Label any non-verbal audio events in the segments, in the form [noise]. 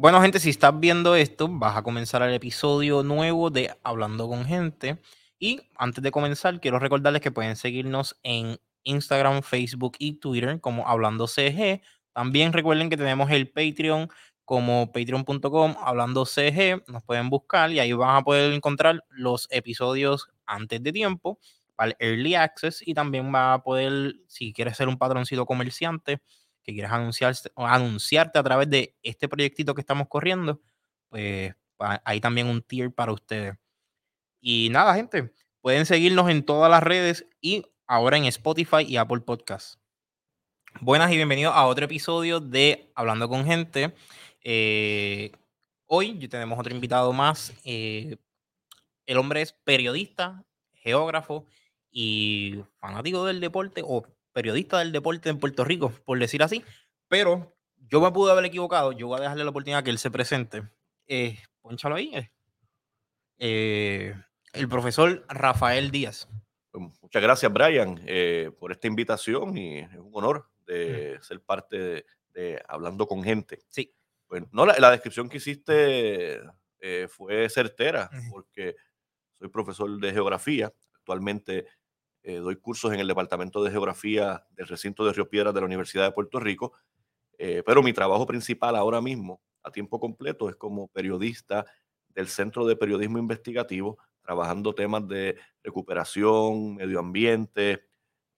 Bueno, gente, si estás viendo esto, vas a comenzar el episodio nuevo de Hablando con Gente. Y antes de comenzar, quiero recordarles que pueden seguirnos en Instagram, Facebook y Twitter como Hablando CG. También recuerden que tenemos el Patreon como patreon.com hablando CG. Nos pueden buscar y ahí van a poder encontrar los episodios antes de tiempo para el Early Access y también va a poder, si quieres ser un patroncito comerciante, que quieras anunciarte, anunciarte a través de este proyectito que estamos corriendo, pues hay también un tier para ustedes. Y nada, gente, pueden seguirnos en todas las redes y ahora en Spotify y Apple Podcasts. Buenas y bienvenidos a otro episodio de Hablando con Gente. Eh, hoy tenemos otro invitado más. Eh, el hombre es periodista, geógrafo y fanático del deporte o periodista del deporte en Puerto Rico, por decir así. Pero yo me pude haber equivocado. Yo voy a dejarle la oportunidad que él se presente. Eh, ponchalo ahí. Eh. Eh, el profesor Rafael Díaz. Pues, muchas gracias, Brian, eh, por esta invitación y es un honor de ser parte de, Hablando con Gente. Sí. Pues, no, la, descripción que hiciste fue certera, porque soy profesor de geografía. Actualmente eh, doy cursos en el Departamento de Geografía del recinto de Río Piedras de la Universidad de Puerto Rico, eh, pero mi trabajo principal ahora mismo, a tiempo completo, es como periodista del Centro de Periodismo Investigativo, trabajando temas de recuperación, medio ambiente.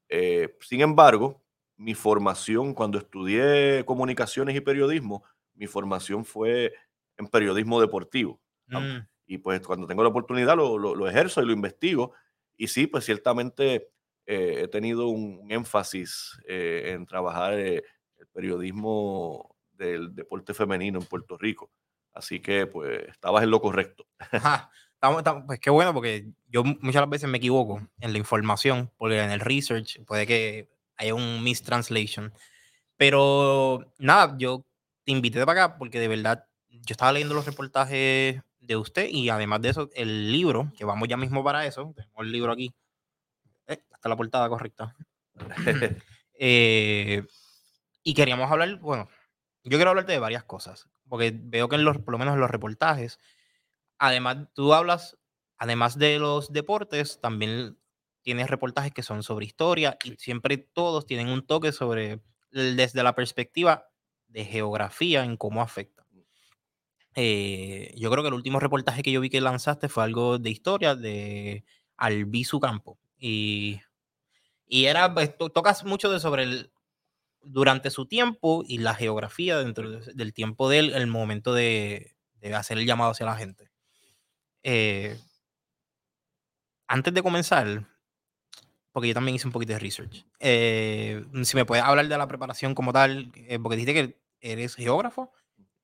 Eh, sin embargo, mi formación, cuando estudié comunicaciones y periodismo, mi formación fue en periodismo deportivo. Mm. Y pues cuando tengo la oportunidad lo, lo ejerzo y lo investigo. Y sí, pues ciertamente eh, he tenido un, énfasis eh, en trabajar eh, el periodismo del deporte femenino en Puerto Rico. Así que pues estabas en lo correcto. pues qué bueno, porque yo muchas veces me equivoco en la información, porque en el research puede que haya un mistranslation. Pero nada, yo te invité para acá porque de verdad yo estaba leyendo los reportajes de usted y además de eso, el libro, que vamos ya mismo para eso, tenemos el libro aquí, eh, hasta la portada correcta. [laughs] Eh, y queríamos hablar, bueno, yo quiero hablarte de varias cosas, porque veo que en los, por lo menos en los reportajes, además, tú hablas, además de los deportes, también tienes reportajes que son sobre historia y siempre todos tienen un toque sobre, desde la perspectiva de geografía en cómo afecta. Eh, yo creo que el último reportaje que yo vi que lanzaste fue algo de historia de Albizu Campo. Y, y era, pues, tocas mucho de sobre el, durante su tiempo y la geografía dentro del tiempo de él, el momento de, hacer el llamado hacia la gente. Eh, antes de comenzar, porque yo también hice un poquito de research, eh, si me puedes hablar de la preparación como tal, porque dijiste que eres geógrafo,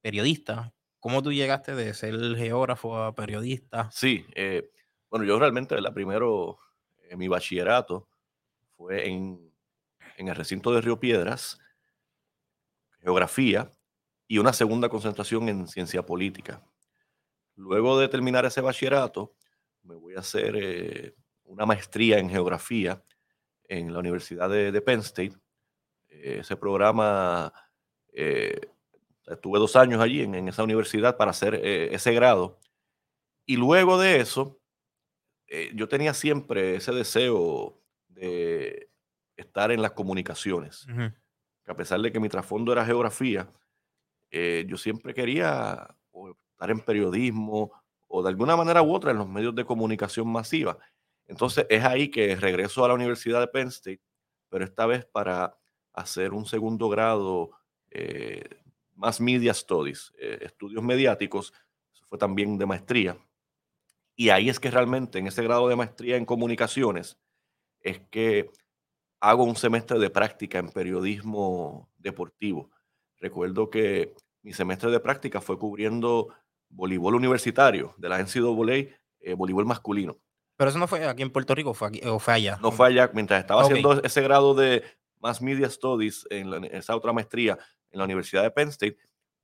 periodista, ¿Cómo tú llegaste de ser geógrafo a periodista? Sí, eh, bueno, yo realmente la primero, eh, mi bachillerato fue en, el recinto de Río Piedras, geografía, y una segunda concentración en ciencia política. Luego de terminar ese bachillerato, me voy a hacer eh, una maestría en geografía en la Universidad de, Penn State. ese programa Estuve dos años allí en, esa universidad para hacer eh, ese grado. Y luego de eso, eh, yo tenía siempre ese deseo de estar en las comunicaciones. a pesar de que mi trasfondo era geografía, eh, yo siempre quería estar en periodismo o de alguna manera u otra en los medios de comunicación masiva. Entonces es ahí que regreso a la Universidad de Penn State, pero esta vez para hacer un segundo grado más Media Studies, eh, estudios mediáticos, eso fue también de maestría. Y ahí es que realmente en ese grado de maestría en comunicaciones es que hago un semestre de práctica en periodismo deportivo. Recuerdo que mi semestre de práctica fue cubriendo voleibol universitario de la NCAA, eh, voleibol masculino. Pero eso no fue aquí en Puerto Rico fue o fue allá. No fue allá, mientras estaba haciendo ese grado de Mass Media Studies en, en, esa otra maestría, en la Universidad de Penn State.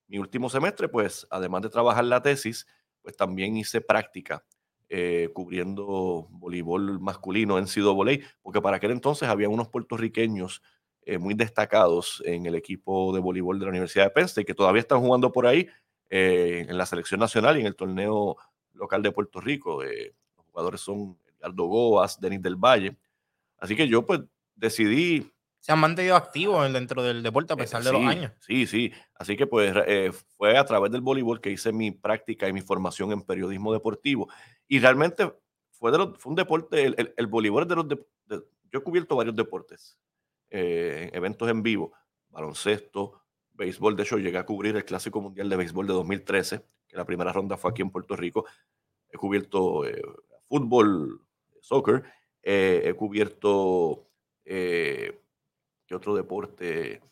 Mi último semestre, pues, además de trabajar la tesis, pues también hice práctica eh, cubriendo voleibol masculino en Voley, porque para aquel entonces había unos puertorriqueños eh, muy destacados en el equipo de voleibol de la Universidad de Penn State que todavía están jugando por ahí. eh, en la selección nacional y en el torneo local de Puerto Rico. Eh, los jugadores son Edgardo Goas, Denis del Valle. Así que yo pues decidí... Se han mantenido activos dentro del deporte a pesar de los años. Sí, sí. Así que pues fue a través del voleibol que hice mi práctica y mi formación en periodismo deportivo. Y realmente fue, de fue un deporte, el, el, voleibol de los... yo he cubierto varios deportes, eventos en vivo, baloncesto, béisbol. De hecho, llegué a cubrir el Clásico Mundial de Béisbol de 2013, que la primera ronda fue aquí en Puerto Rico. He cubierto eh, fútbol, soccer, eh, he cubierto, eh, ¿qué otro deporte?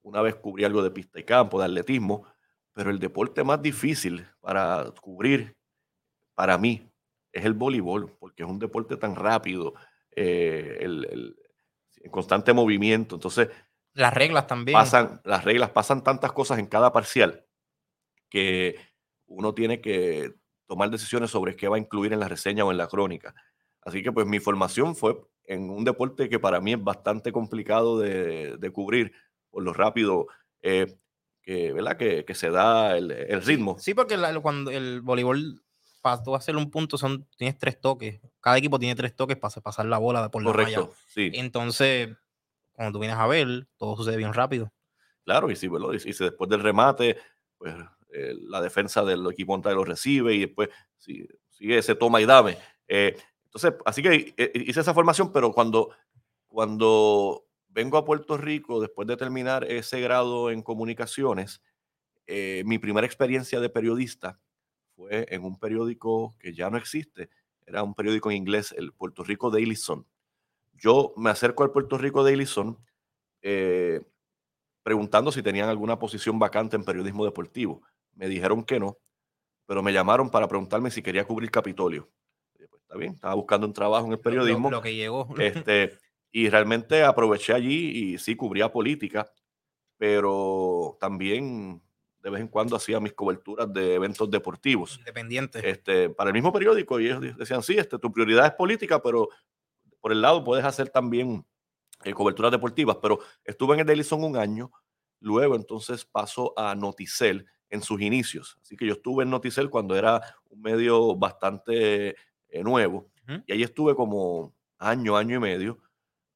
Una vez cubrí algo de pista y campo, de atletismo, pero el deporte más difícil para cubrir para mí es el voleibol, porque es un deporte tan rápido, el, el constante movimiento. Entonces, las reglas también. Pasan, las reglas, pasan tantas cosas en cada parcial que uno tiene que tomar decisiones sobre qué va a incluir en la reseña o en la crónica. Así que pues mi formación fue en un deporte que para mí es bastante complicado de, cubrir por lo rápido eh, que, ¿verdad? Que, se da el, ritmo. Sí, porque cuando el voleibol, para tú hacer un punto, son, tienes tres toques. Cada equipo tiene tres toques para pasar la bola por la Correcto, Sí. Entonces, cuando tú vienes a ver, todo sucede bien rápido. Claro, y si, y si después del remate, pues eh, la defensa del equipo contrario lo recibe y después sigue ese toma y dame. Eh, entonces, así que eh, hice esa formación, pero cuando, cuando vengo a Puerto Rico, después de terminar ese grado en comunicaciones, mi primera experiencia de periodista fue en un periódico que ya no existe, era un periódico en inglés, el Puerto Rico Daily Sun. Yo me acerco al Puerto Rico Daily Sun eh, preguntando si tenían alguna posición vacante en periodismo deportivo. Me dijeron que no, pero me llamaron para preguntarme si quería cubrir Capitolio. Está bien, estaba buscando un trabajo en el periodismo. Lo, que llegó. [laughs] Este, y realmente aproveché allí y sí cubría política, pero también de vez en cuando hacía mis coberturas de eventos deportivos. Independientes. Este, para el mismo periódico, y ellos decían, sí, este, tu prioridad es política, pero por el lado puedes hacer también eh, coberturas deportivas, pero estuve en el Daily Sun un año, luego entonces paso a Noticel en sus inicios. Así que yo estuve en Noticel cuando era un medio bastante eh, nuevo y ahí estuve como año, año y medio.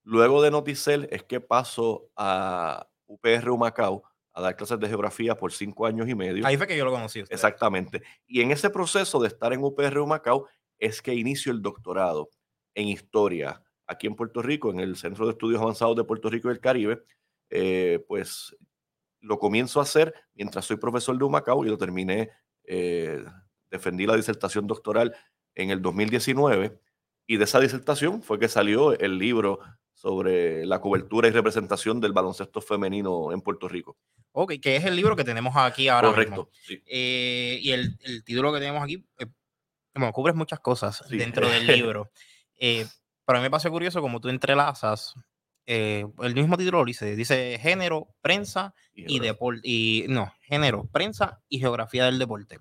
Luego de Noticel es que paso a UPR Humacao a dar clases de geografía por cinco años y medio. Ahí fue que yo lo conocí. Exactamente. Y en ese proceso de estar en UPR Humacao es que inicio el doctorado en historia aquí en Puerto Rico, en el Centro de Estudios Avanzados de Puerto Rico y el Caribe, eh, pues lo comienzo a hacer mientras soy profesor de Humacao y lo terminé, eh, defendí la disertación doctoral en el 2019 y de esa disertación fue que salió el libro sobre la cobertura y representación del baloncesto femenino en Puerto Rico. Ok, que es el libro que tenemos aquí ahora. Correcto. Eh, y el, título que tenemos aquí bueno, cubres muchas cosas dentro del [laughs] libro. Eh, pero a mí me parece curioso como tú entrelazas eh, el mismo título dice, dice género, prensa y, deporte. Y no, género, prensa y geografía del deporte.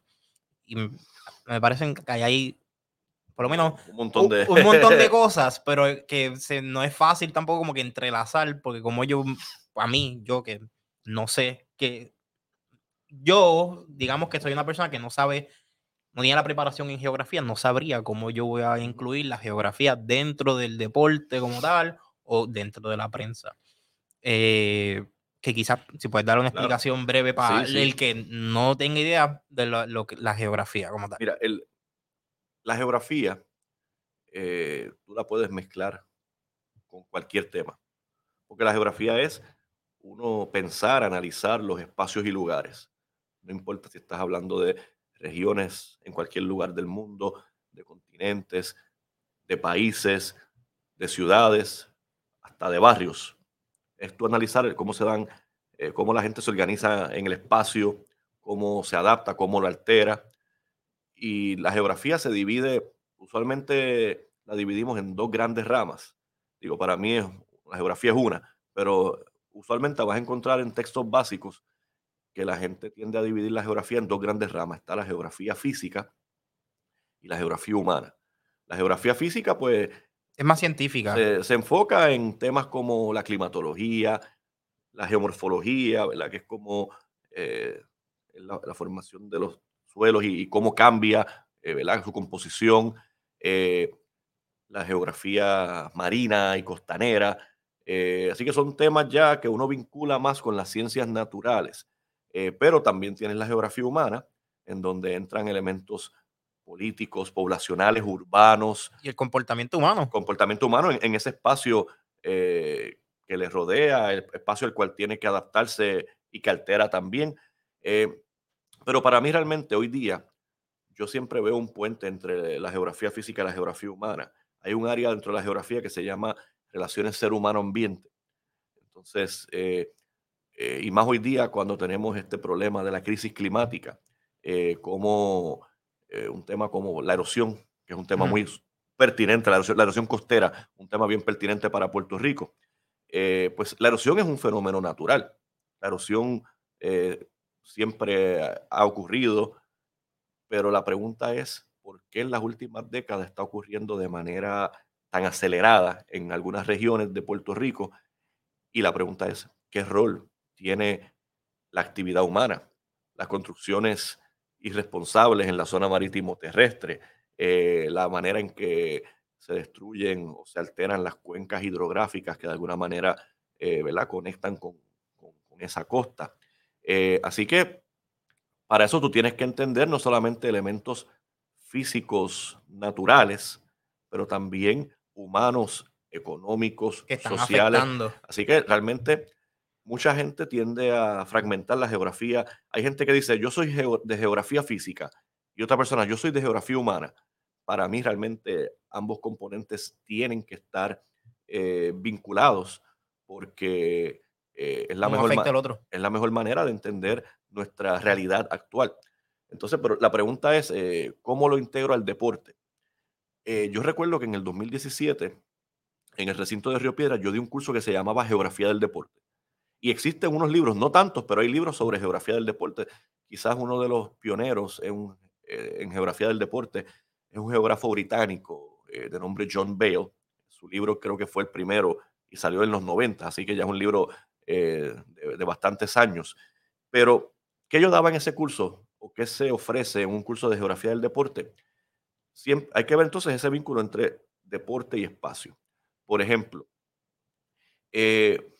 Y me parecen que hay ahí por lo menos un montón de, un, montón de [laughs] cosas, pero que se, no es fácil tampoco como que entrelazar, porque como yo, a mí, yo que no sé, que yo, digamos que soy una persona que no sabe no tenía la preparación en geografía, no sabría cómo yo voy a incluir la geografía dentro del deporte como tal o dentro de la prensa. Eh, que quizás si puedes dar una explicación breve para el que no tenga idea de lo, que, la geografía como tal. Mira, el, la geografía eh, tú la puedes mezclar con cualquier tema, porque la geografía es uno pensar, analizar los espacios y lugares. No importa si estás hablando de regiones en cualquier lugar del mundo, de continentes, de países, de ciudades, hasta de barrios. Esto analizar cómo se dan, eh, cómo la gente se organiza en el espacio, cómo se adapta, cómo lo altera. Y la geografía se divide, usualmente la dividimos en dos grandes ramas. Digo, para mí la geografía es una, pero usualmente vas a encontrar en textos básicos que la gente tiende a dividir la geografía en dos grandes ramas. Está la geografía física y la geografía humana. La geografía física, pues... Es más científica. Se, enfoca en temas como la climatología, la geomorfología, ¿verdad? Que es como eh, la, formación de los suelos y, cómo cambia ¿verdad? su composición, la geografía marina y costanera. así que son temas ya que uno vincula más con las ciencias naturales, pero también tienes la geografía humana, en donde entran elementos políticos, poblacionales, urbanos. Y el comportamiento humano. Comportamiento humano en, ese espacio eh, que le rodea, el espacio al cual tiene que adaptarse y que altera también. Eh, pero para mí realmente hoy día, yo siempre veo un puente entre la geografía física y la geografía humana. Hay un área dentro de la geografía que se llama relaciones ser humano-ambiente. Entonces, eh, y más hoy día cuando tenemos este problema de la crisis climática, como eh, un tema como la erosión, que es un tema muy pertinente, la erosión, costera, un tema bien pertinente para Puerto Rico. Eh, pues la erosión es un fenómeno natural. La erosión eh, siempre ha ocurrido, pero la pregunta es, ¿por qué en las últimas décadas está ocurriendo de manera tan acelerada en algunas regiones de Puerto Rico? Y la pregunta es, ¿qué rol tiene la actividad humana? Las construcciones irresponsables en la zona marítimo terrestre, eh, la manera en que se destruyen o se alteran las cuencas hidrográficas que de alguna manera eh, ¿verdad? conectan con, esa costa. Eh, así que para eso tú tienes que entender no solamente elementos físicos naturales, pero también humanos, económicos, sociales. Así que realmente mucha gente tiende a fragmentar la geografía. Hay gente que dice, yo soy de geografía física y otra persona, yo soy de geografía humana. Para mí realmente ambos componentes tienen que estar eh, vinculados porque eh, es, la mejor es la mejor manera de entender nuestra realidad actual. Entonces, pero la pregunta es, eh, ¿cómo lo integro al deporte? yo recuerdo que en el 2017, en el recinto de Río Piedra, yo di un curso que se llamaba Geografía del Deporte. Y existen unos libros, no tantos, pero hay libros sobre geografía del deporte. Quizás uno de los pioneros en, eh, geografía del deporte es un geógrafo británico eh, de nombre John Bale. Su libro creo que fue el primero y salió en los 90, así que ya es un libro eh, de, bastantes años. Pero, ¿qué yo daba en ese curso? ¿O qué se ofrece en un curso de geografía del deporte? Siempre, hay que ver entonces ese vínculo entre deporte y espacio. Por ejemplo, eh,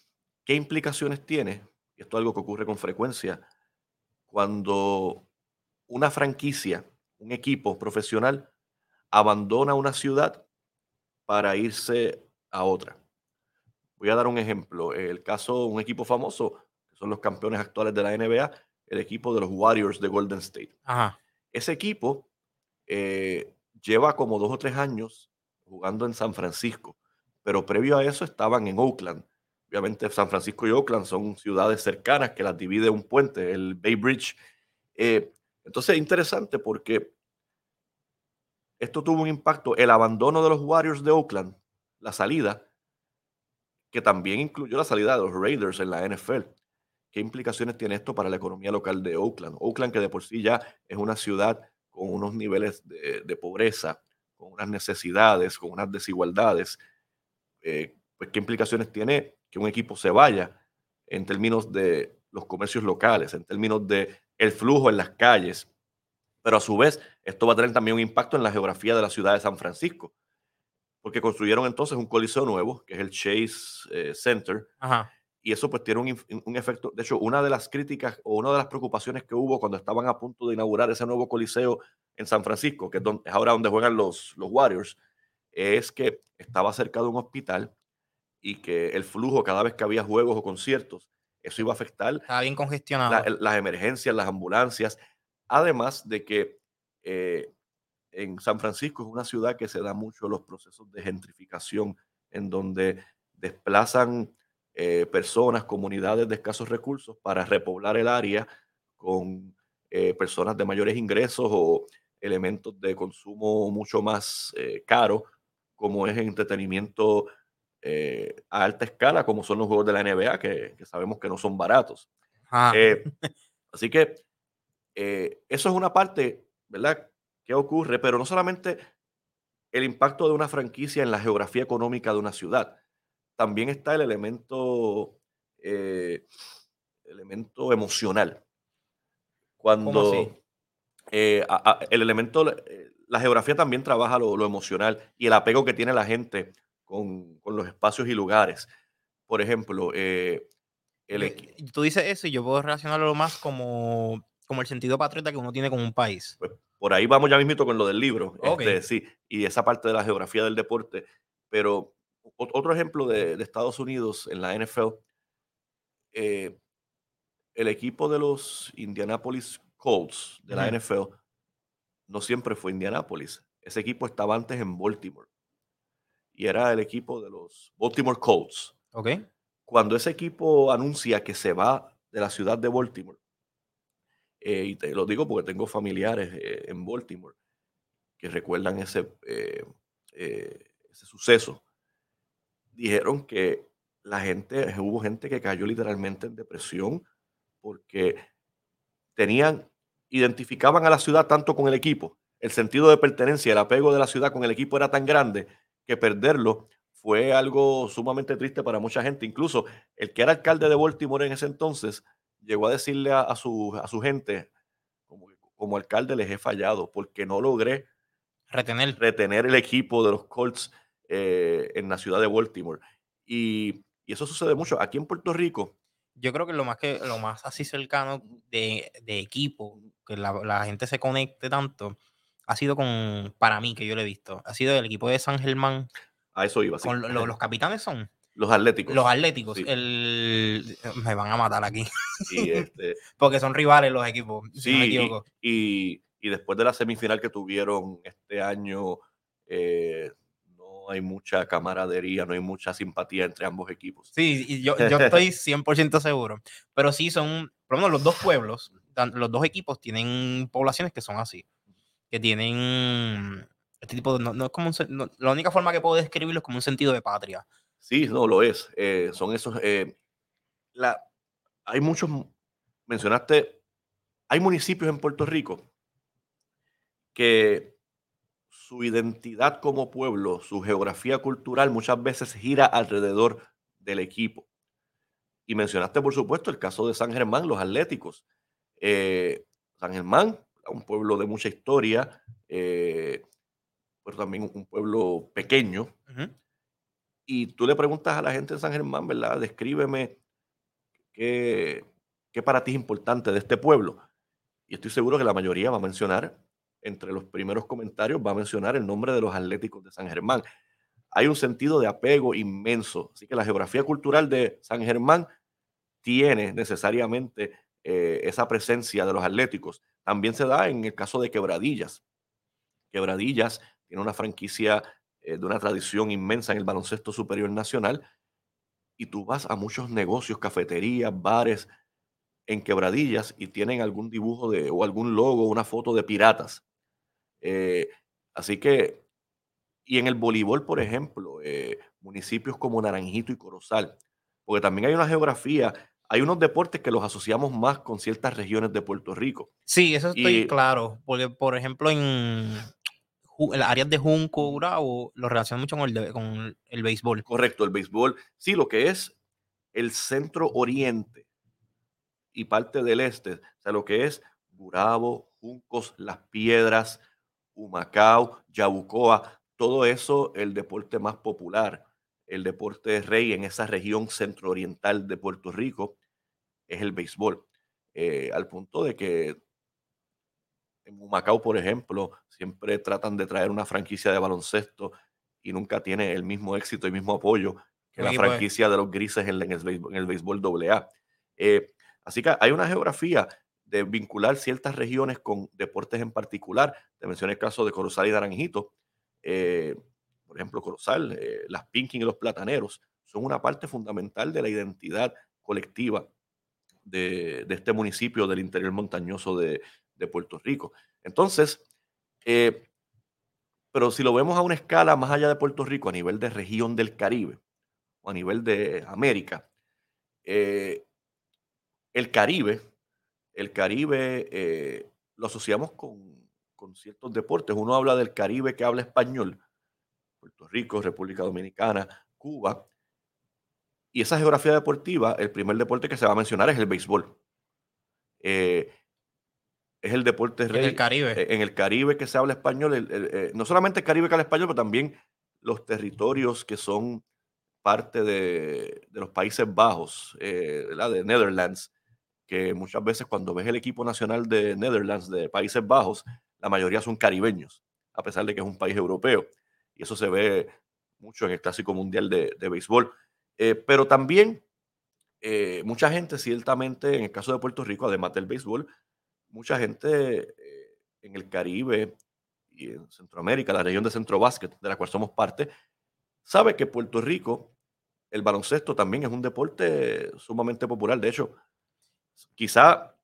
¿Qué implicaciones tiene? Esto es algo que ocurre con frecuencia cuando una franquicia, un equipo profesional, abandona una ciudad para irse a otra. Voy a dar un ejemplo. El caso, un equipo famoso, que son los campeones actuales de la NBA, el equipo de los Warriors de Golden State. Ese equipo eh, lleva como dos o tres años jugando en San Francisco, pero previo a eso estaban en Oakland Obviamente San Francisco y Oakland son ciudades cercanas que las divide un puente, el Bay Bridge. Eh, entonces es interesante porque esto tuvo un impacto, el abandono de los Warriors de Oakland, la salida, que también incluyó la salida de los Raiders en la NFL. ¿Qué implicaciones tiene esto para la economía local de Oakland? Oakland, que de por sí ya es una ciudad con unos niveles de, pobreza, con unas necesidades, con unas desigualdades, eh, pues qué implicaciones tiene que un equipo se vaya en términos de los comercios locales, en términos de el flujo en las calles. Pero a su vez, esto va a tener también un impacto en la geografía de la ciudad de San Francisco, porque construyeron entonces un coliseo nuevo, que es el Chase eh, Center, y eso pues tiene un, un, efecto, de hecho, una de las críticas o una de las preocupaciones que hubo cuando estaban a punto de inaugurar ese nuevo coliseo en San Francisco, que es, donde, es ahora donde juegan los, los Warriors, es que estaba cerca de un hospital y que el flujo cada vez que había juegos o conciertos, eso iba a afectar. Estaba bien congestionado. las emergencias, las ambulancias. Además de que eh, en San Francisco es una ciudad que se da mucho los procesos de gentrificación, en donde desplazan eh, personas, comunidades de escasos recursos para repoblar el área con eh, personas de mayores ingresos o elementos de consumo mucho más caro, como es entretenimiento eh, a alta escala, como son los juegos de la NBA, que, sabemos que no son baratos. Eh, [laughs] así que eh, eso es una parte, ¿verdad? ¿Qué ocurre? Pero no solamente el impacto de una franquicia en la geografía económica de una ciudad, también está el elemento, elemento emocional. Cuando eh, el elemento, eh, la geografía también trabaja lo, emocional y el apego que tiene la gente con, los espacios y lugares. Por ejemplo, eh, el, tú dices eso y yo puedo relacionarlo más como, como el sentido patriota que uno tiene con un país. Pues, por ahí vamos ya mismo con lo del libro. Este, sí, y esa parte de la geografía del deporte. Pero otro ejemplo de, Estados Unidos en la NFL, eh, el equipo de los Indianapolis Colts de la NFL no siempre fue Indianapolis. Ese equipo estaba antes en Baltimore. Y era el equipo de los Baltimore Colts. Ok. Cuando ese equipo anuncia que se va de la ciudad de Baltimore, eh, y te lo digo porque tengo familiares eh, en Baltimore que recuerdan ese, ese suceso, dijeron que la gente, hubo gente que cayó literalmente en depresión porque tenían, identificaban a la ciudad tanto con el equipo, el sentido de pertenencia, el apego de la ciudad con el equipo era tan grande que perderlo fue algo sumamente triste para mucha gente. Incluso el que era alcalde de Baltimore en ese entonces llegó a decirle a, su, a su gente, como, como alcalde les he fallado porque no logré retener, retener el equipo de los Colts eh, en la ciudad de Baltimore. Y, eso sucede mucho. Aquí en Puerto Rico. Yo creo que lo más que lo más así cercano de, equipo, que la, gente se conecte tanto, ha sido con, para mí, que yo lo he visto, ha sido el equipo de San Germán. A eso iba. Con los capitanes son. Los atléticos. Los atléticos. El, me van a matar aquí. Este [laughs] Porque son rivales los equipos. Sí, Y, y, después de la semifinal que tuvieron este año, eh, hay mucha camaradería, no hay mucha simpatía entre ambos equipos. Sí, y yo, yo [laughs] estoy 100% seguro. Pero sí son, por lo menos los dos pueblos, los dos equipos tienen poblaciones que son así, que tienen este tipo de, no, es como la única forma que puedo describirlo es como un sentido de patria. Sí, no lo es. Eh, son esos, eh, la, hay muchos, mencionaste, hay municipios en Puerto Rico que su identidad como pueblo, su geografía cultural muchas veces gira alrededor del equipo. Y mencionaste, por supuesto, el caso de San Germán, los Atléticos. Eh, San Germán, un pueblo de mucha historia, pero también un pueblo pequeño. Y tú le preguntas a la gente de San Germán, ¿verdad? Descríbeme qué, qué para ti es importante de este pueblo. Y estoy seguro que la mayoría va a mencionar entre los primeros comentarios va a mencionar el nombre de los Atléticos de San Germán. Hay un sentido de apego inmenso, así que la geografía cultural de San Germán tiene necesariamente eh, esa presencia de los Atléticos. También se da en el caso de Quebradillas. Quebradillas tiene una franquicia eh, de una tradición inmensa en el baloncesto superior nacional y tú vas a muchos negocios, cafeterías, bares en Quebradillas y tienen algún dibujo de, o algún logo, una foto de piratas. Eh, así que, y en el voleibol, por ejemplo, eh, municipios como Naranjito y Corozal, porque también hay una geografía, hay unos deportes que los asociamos más con ciertas regiones de Puerto Rico. Sí, eso estoy claro, porque por ejemplo en las áreas de Junco, Bravo, lo relacionan mucho con el, con el béisbol. Correcto, el béisbol. Sí, lo que es el centro oriente y parte del este, o sea, lo que es Gurabo, Juncos, Las Piedras, Humacao, Yabucoa, todo eso el deporte más popular, el deporte rey en esa región centro-oriental de Puerto Rico es el béisbol. Eh, al punto de que en Humacao, por ejemplo, siempre tratan de traer una franquicia de baloncesto y nunca tiene el mismo éxito y mismo apoyo que la franquicia de los grises en, el, en béisbol AA. Eh, así que hay una geografía de vincular ciertas regiones con deportes en particular. Te mencioné el caso de Corozal y Naranjito. Eh, por ejemplo, Corozal, eh, las Pinking y los Plataneros son una parte fundamental de la identidad colectiva de, este municipio del interior montañoso de, Puerto Rico. Entonces, eh, pero si lo vemos a una escala más allá de Puerto Rico, a nivel de región del Caribe o a nivel de América, el Caribe el Caribe eh, lo asociamos con, ciertos deportes. Uno habla del Caribe que habla español, Puerto Rico, República Dominicana, Cuba. Y esa geografía deportiva, el primer deporte que se va a mencionar es el béisbol. Eh, es el deporte rey. En el Caribe. eh, En el Caribe que se habla español, el- el, eh, no solamente el Caribe que habla español, pero también los territorios que son parte de, de los Países Bajos, eh, ¿verdad? de Netherlands, que muchas veces cuando ves el equipo nacional de Netherlands, de Países Bajos, la mayoría son caribeños, a pesar de que es un país europeo. Y eso se ve mucho en el Clásico Mundial de, de Béisbol. Eh, pero también eh, mucha gente, ciertamente, en el caso de Puerto Rico, además del béisbol, mucha gente eh, en el Caribe y en Centroamérica, la región de Centro Básquet, de la cual somos parte, sabe que Puerto Rico, el baloncesto también es un deporte sumamente popular. De hecho, quizá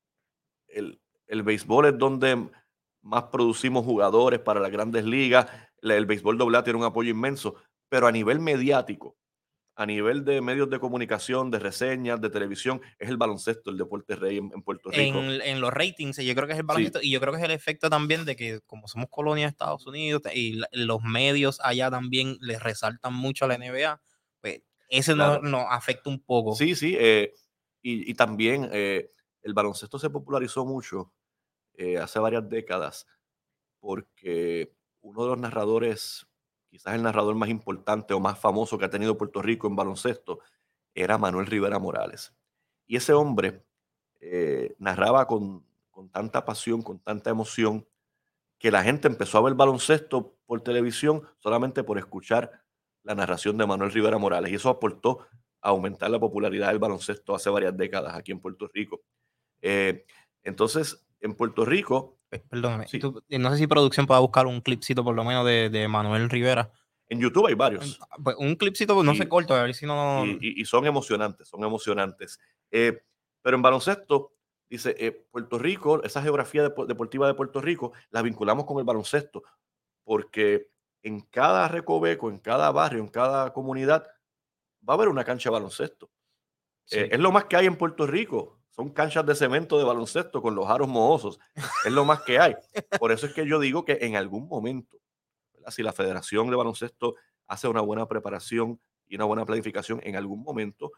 el, el béisbol es donde más producimos jugadores para las grandes ligas. El béisbol doble A tiene un apoyo inmenso, pero a nivel mediático, a nivel de medios de comunicación, de reseñas, de televisión, es el baloncesto, el deporte rey en, en Puerto Rico. En, en los ratings, yo creo que es el baloncesto y yo creo que es el efecto también de que como somos colonia de Estados Unidos y la- los medios allá también les resaltan mucho a la NBA, pues ese Claro. nos, nos afecta un poco. Sí, sí, eh, y, y también eh, el baloncesto se popularizó mucho eh, hace varias décadas porque uno de los narradores, quizás el narrador más importante o más famoso que ha tenido Puerto Rico en baloncesto, era Manuel Rivera Morales. Y ese hombre eh, narraba con, con tanta pasión, con tanta emoción, que la gente empezó a ver baloncesto por televisión solamente por escuchar la narración de Manuel Rivera Morales. Y eso aportó a aumentar la popularidad del baloncesto hace varias décadas aquí en Puerto Rico. Eh, entonces, en Puerto Rico, Perdóname, Sí. tú- eh, no sé si producción pueda buscar un clipcito por lo menos de, de Manuel Rivera. en YouTube hay varios. Pues un clipcito, pues, no Y- se corta, a ver si no... y, y- y son emocionantes, son emocionantes. Eh, pero en baloncesto, dice, eh, Puerto Rico, esa geografía depo- deportiva de Puerto Rico, la vinculamos con el baloncesto, porque en cada recoveco, en cada barrio, en cada comunidad, va a haber una cancha de baloncesto. Sí. Eh, es lo más que hay en Puerto Rico. Son canchas de cemento de baloncesto con los aros mohosos. Es lo más que hay. Por eso es que yo digo que en algún momento, ¿verdad? si la Federación de Baloncesto hace una buena preparación y una buena planificación, en algún momento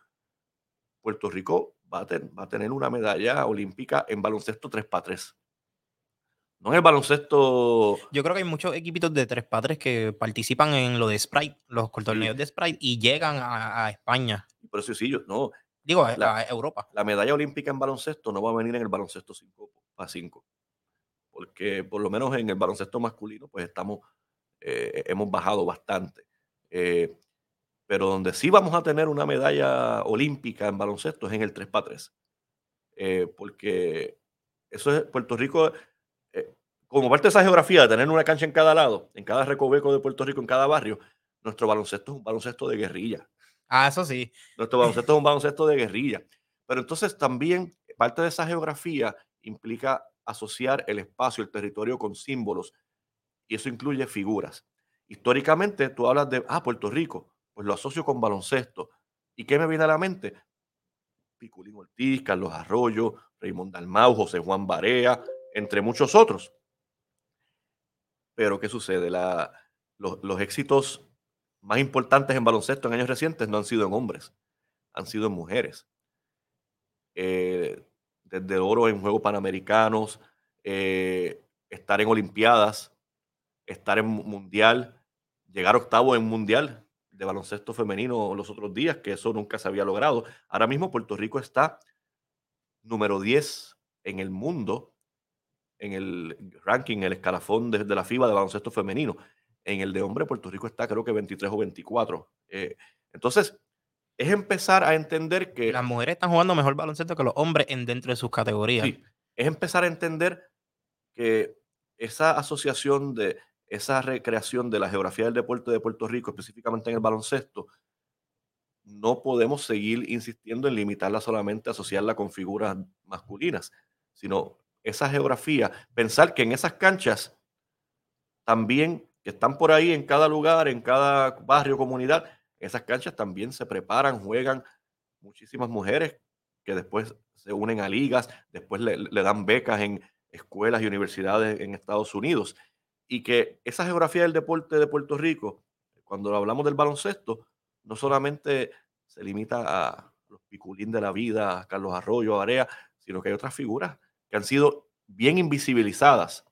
Puerto Rico va a, ten- va a tener una medalla olímpica en baloncesto 3x3. No en el baloncesto Yo creo que hay muchos equipitos de 3x3 que participan en lo de Sprite, los torneos de Sprite, y llegan a, a España. por eso sí, yo, no, Digo, La- a Europa. la medalla olímpica en baloncesto no va a venir en el baloncesto 5 a 5. Porque por lo menos en el baloncesto masculino, pues estamos, eh, hemos bajado bastante. Eh, pero donde sí vamos a tener una medalla olímpica en baloncesto es en el 3x3. Eh, porque eso es Puerto Rico, eh, como parte de esa geografía de tener una cancha en cada lado, en cada recoveco de Puerto Rico, en cada barrio, nuestro baloncesto es un baloncesto de guerrilla. Ah, eso sí. Nuestro baloncesto es un baloncesto de guerrilla. Pero entonces también parte de esa geografía implica asociar el espacio, el territorio con símbolos. Y eso incluye figuras. Históricamente tú hablas de, ah, Puerto Rico, pues lo asocio con baloncesto. ¿Y qué me viene a la mente? Piculín Ortiz, Carlos Arroyo, Raymond Dalmau, José Juan Barea, entre muchos otros. Pero ¿qué sucede? Los éxitos más importantes en baloncesto en años recientes no han sido en hombres, han sido en mujeres. Eh, desde oro en Juegos Panamericanos, eh, estar en Olimpiadas, estar en mu- Mundial, llegar octavo en Mundial de baloncesto femenino los otros días, que eso nunca se había logrado. Ahora mismo Puerto Rico está número 10 en el mundo, en el ranking, el escalafón de, de la FIBA de baloncesto femenino. En el de hombre, Puerto Rico está creo que 23 o 24. Eh, entonces, es empezar a entender que... Las mujeres están jugando mejor baloncesto que los hombres en dentro de sus categorías. Sí, es empezar a entender que esa asociación de esa recreación de la geografía del deporte de Puerto Rico, específicamente en el baloncesto, no podemos seguir insistiendo en limitarla solamente a asociarla con figuras masculinas, sino esa geografía, pensar que en esas canchas también que están por ahí en cada lugar, en cada barrio, comunidad, esas canchas también se preparan, juegan muchísimas mujeres que después se unen a ligas, después le, dan becas en escuelas y universidades en Estados Unidos. Y que esa geografía del deporte de Puerto Rico, cuando hablamos del baloncesto, no solamente se limita a los piculín de la vida, a Carlos Arroyo, a Area, sino que hay otras figuras que han sido bien invisibilizadas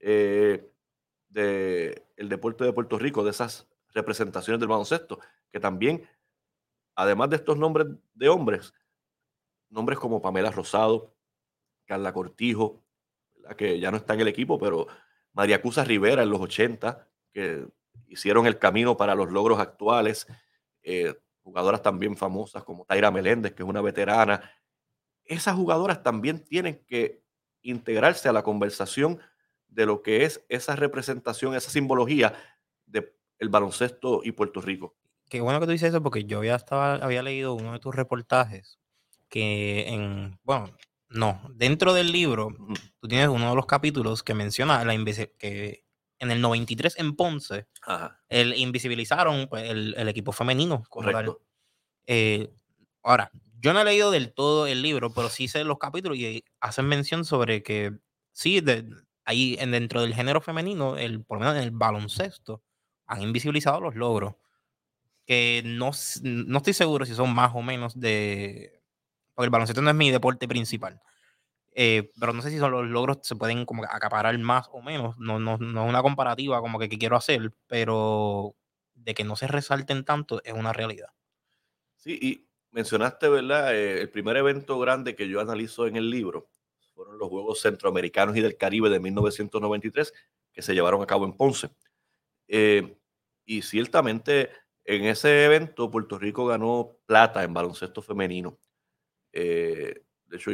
eh, del deporte de Puerto Rico, de esas representaciones del baloncesto, que también, además de estos nombres de hombres, nombres como Pamela Rosado, Carla Cortijo, que ya no está en el equipo, pero María Cusa Rivera en los 80, que hicieron el camino para los logros actuales, eh, jugadoras también famosas como Taira Meléndez, que es una veterana. Esas jugadoras también tienen que integrarse a la conversación de lo que es esa representación, esa simbología del baloncesto y Puerto Rico. Qué bueno que tú dices eso porque yo ya estaba, había leído uno de tus reportajes que en, bueno, no, dentro del libro tú tienes uno de los capítulos que menciona la que en el 93 en Ponce el invisibilizaron pues, el, equipo femenino. Correcto. Eh, ahora, yo no he leído del todo el libro, pero sí sé los capítulos y hacen mención sobre que sí, de, ahí en, dentro del género femenino, el, por lo menos en el baloncesto, han invisibilizado los logros. Que no, no estoy seguro si son más o menos de. Porque el baloncesto no es mi deporte principal. Eh, pero no sé si son los logros se pueden como acaparar más o menos. No, no, no es una comparativa como que, que, quiero hacer, pero de que no se resalten tanto es una realidad. Sí, y mencionaste, ¿verdad? Eh, el primer evento grande que yo analizo en el libro fueron los Juegos Centroamericanos y del Caribe de 1993 que se llevaron a cabo en Ponce. Eh, y ciertamente en ese evento Puerto Rico ganó plata en baloncesto femenino. de hecho,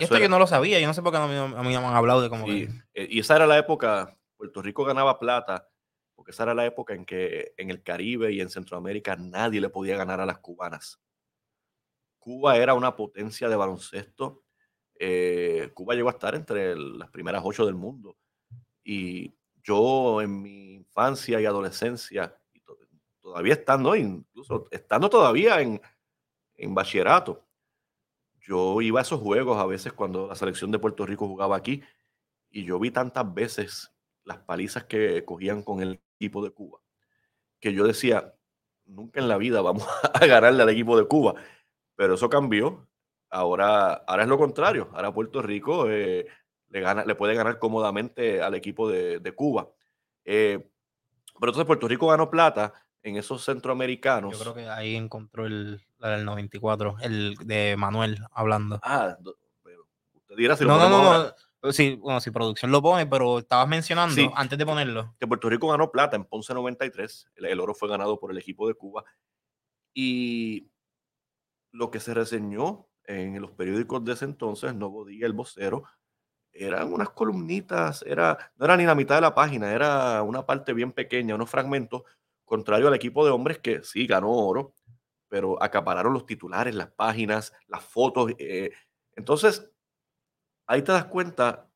esto yo no lo sabía, yo no sé por qué a mí, me han hablado de cómo. Y, eh, y esa era la época, Puerto Rico ganaba plata, porque esa era la época en que en el Caribe y en Centroamérica nadie le podía ganar a las cubanas. Cuba era una potencia de baloncesto. Eh, Cuba llegó a estar entre las primeras ocho del mundo. Y yo en mi infancia y adolescencia, todavía estando, incluso estando todavía en, en bachillerato, yo iba a esos juegos a veces cuando la selección de Puerto Rico jugaba aquí y yo vi tantas veces las palizas que cogían con el equipo de Cuba que yo decía, nunca en la vida vamos [laughs] a ganarle al equipo de Cuba. Pero eso cambió. Ahora, ahora es lo contrario. Ahora Puerto Rico eh, le, gana, le puede ganar cómodamente al equipo de, Cuba. Eh, pero entonces Puerto Rico ganó plata en esos centroamericanos. Yo creo que ahí encontró el, la del 94, el de Manuel hablando. Ah, pero usted dirá si no, lo no, no, no. Sí, bueno, si producción lo pone, pero estabas mencionando antes de ponerlo. Que Puerto Rico ganó plata en Ponce 93. El, oro fue ganado por el equipo de Cuba. Y lo que se reseñó en los periódicos de ese entonces, Nuevo Día, El Vocero, eran unas columnitas, era, no era ni la mitad de la página, era una parte bien pequeña, unos fragmentos Contrario al equipo de hombres que sí ganó oro, pero acapararon los titulares, las páginas, las fotos. Eh, entonces, ahí te das cuenta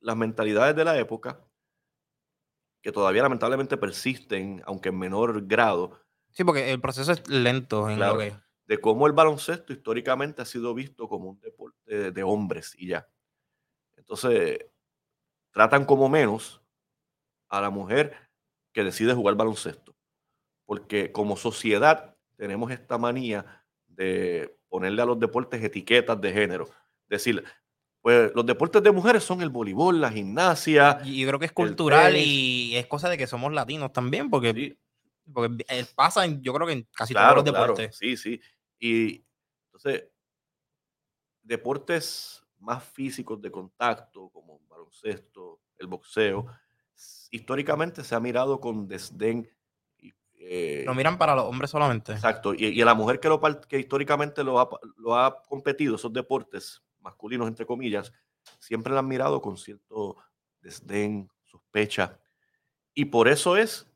las mentalidades de la época, que todavía lamentablemente persisten, aunque en menor grado. Sí, porque el proceso es lento en lo que... De cómo el baloncesto históricamente ha sido visto como un deporte de hombres y ya. Entonces, tratan como menos a la mujer que decide jugar baloncesto porque como sociedad tenemos esta manía de ponerle a los deportes etiquetas de género. Decir, pues los deportes de mujeres son el voleibol, la gimnasia. Y yo creo que es cultural y es cosa de que somos latinos también, porque, porque eh, pasa, yo creo que en casi todos los deportes. sí, sí. Y entonces, deportes más físicos de contacto, como baloncesto, el boxeo, históricamente se ha mirado con desdén eh, lo miran para los hombres solamente. Exacto. Y, a la mujer que, lo, que históricamente lo ha, lo ha competido, esos deportes masculinos, entre comillas, siempre la han mirado con cierto desdén, sospecha. Y por eso es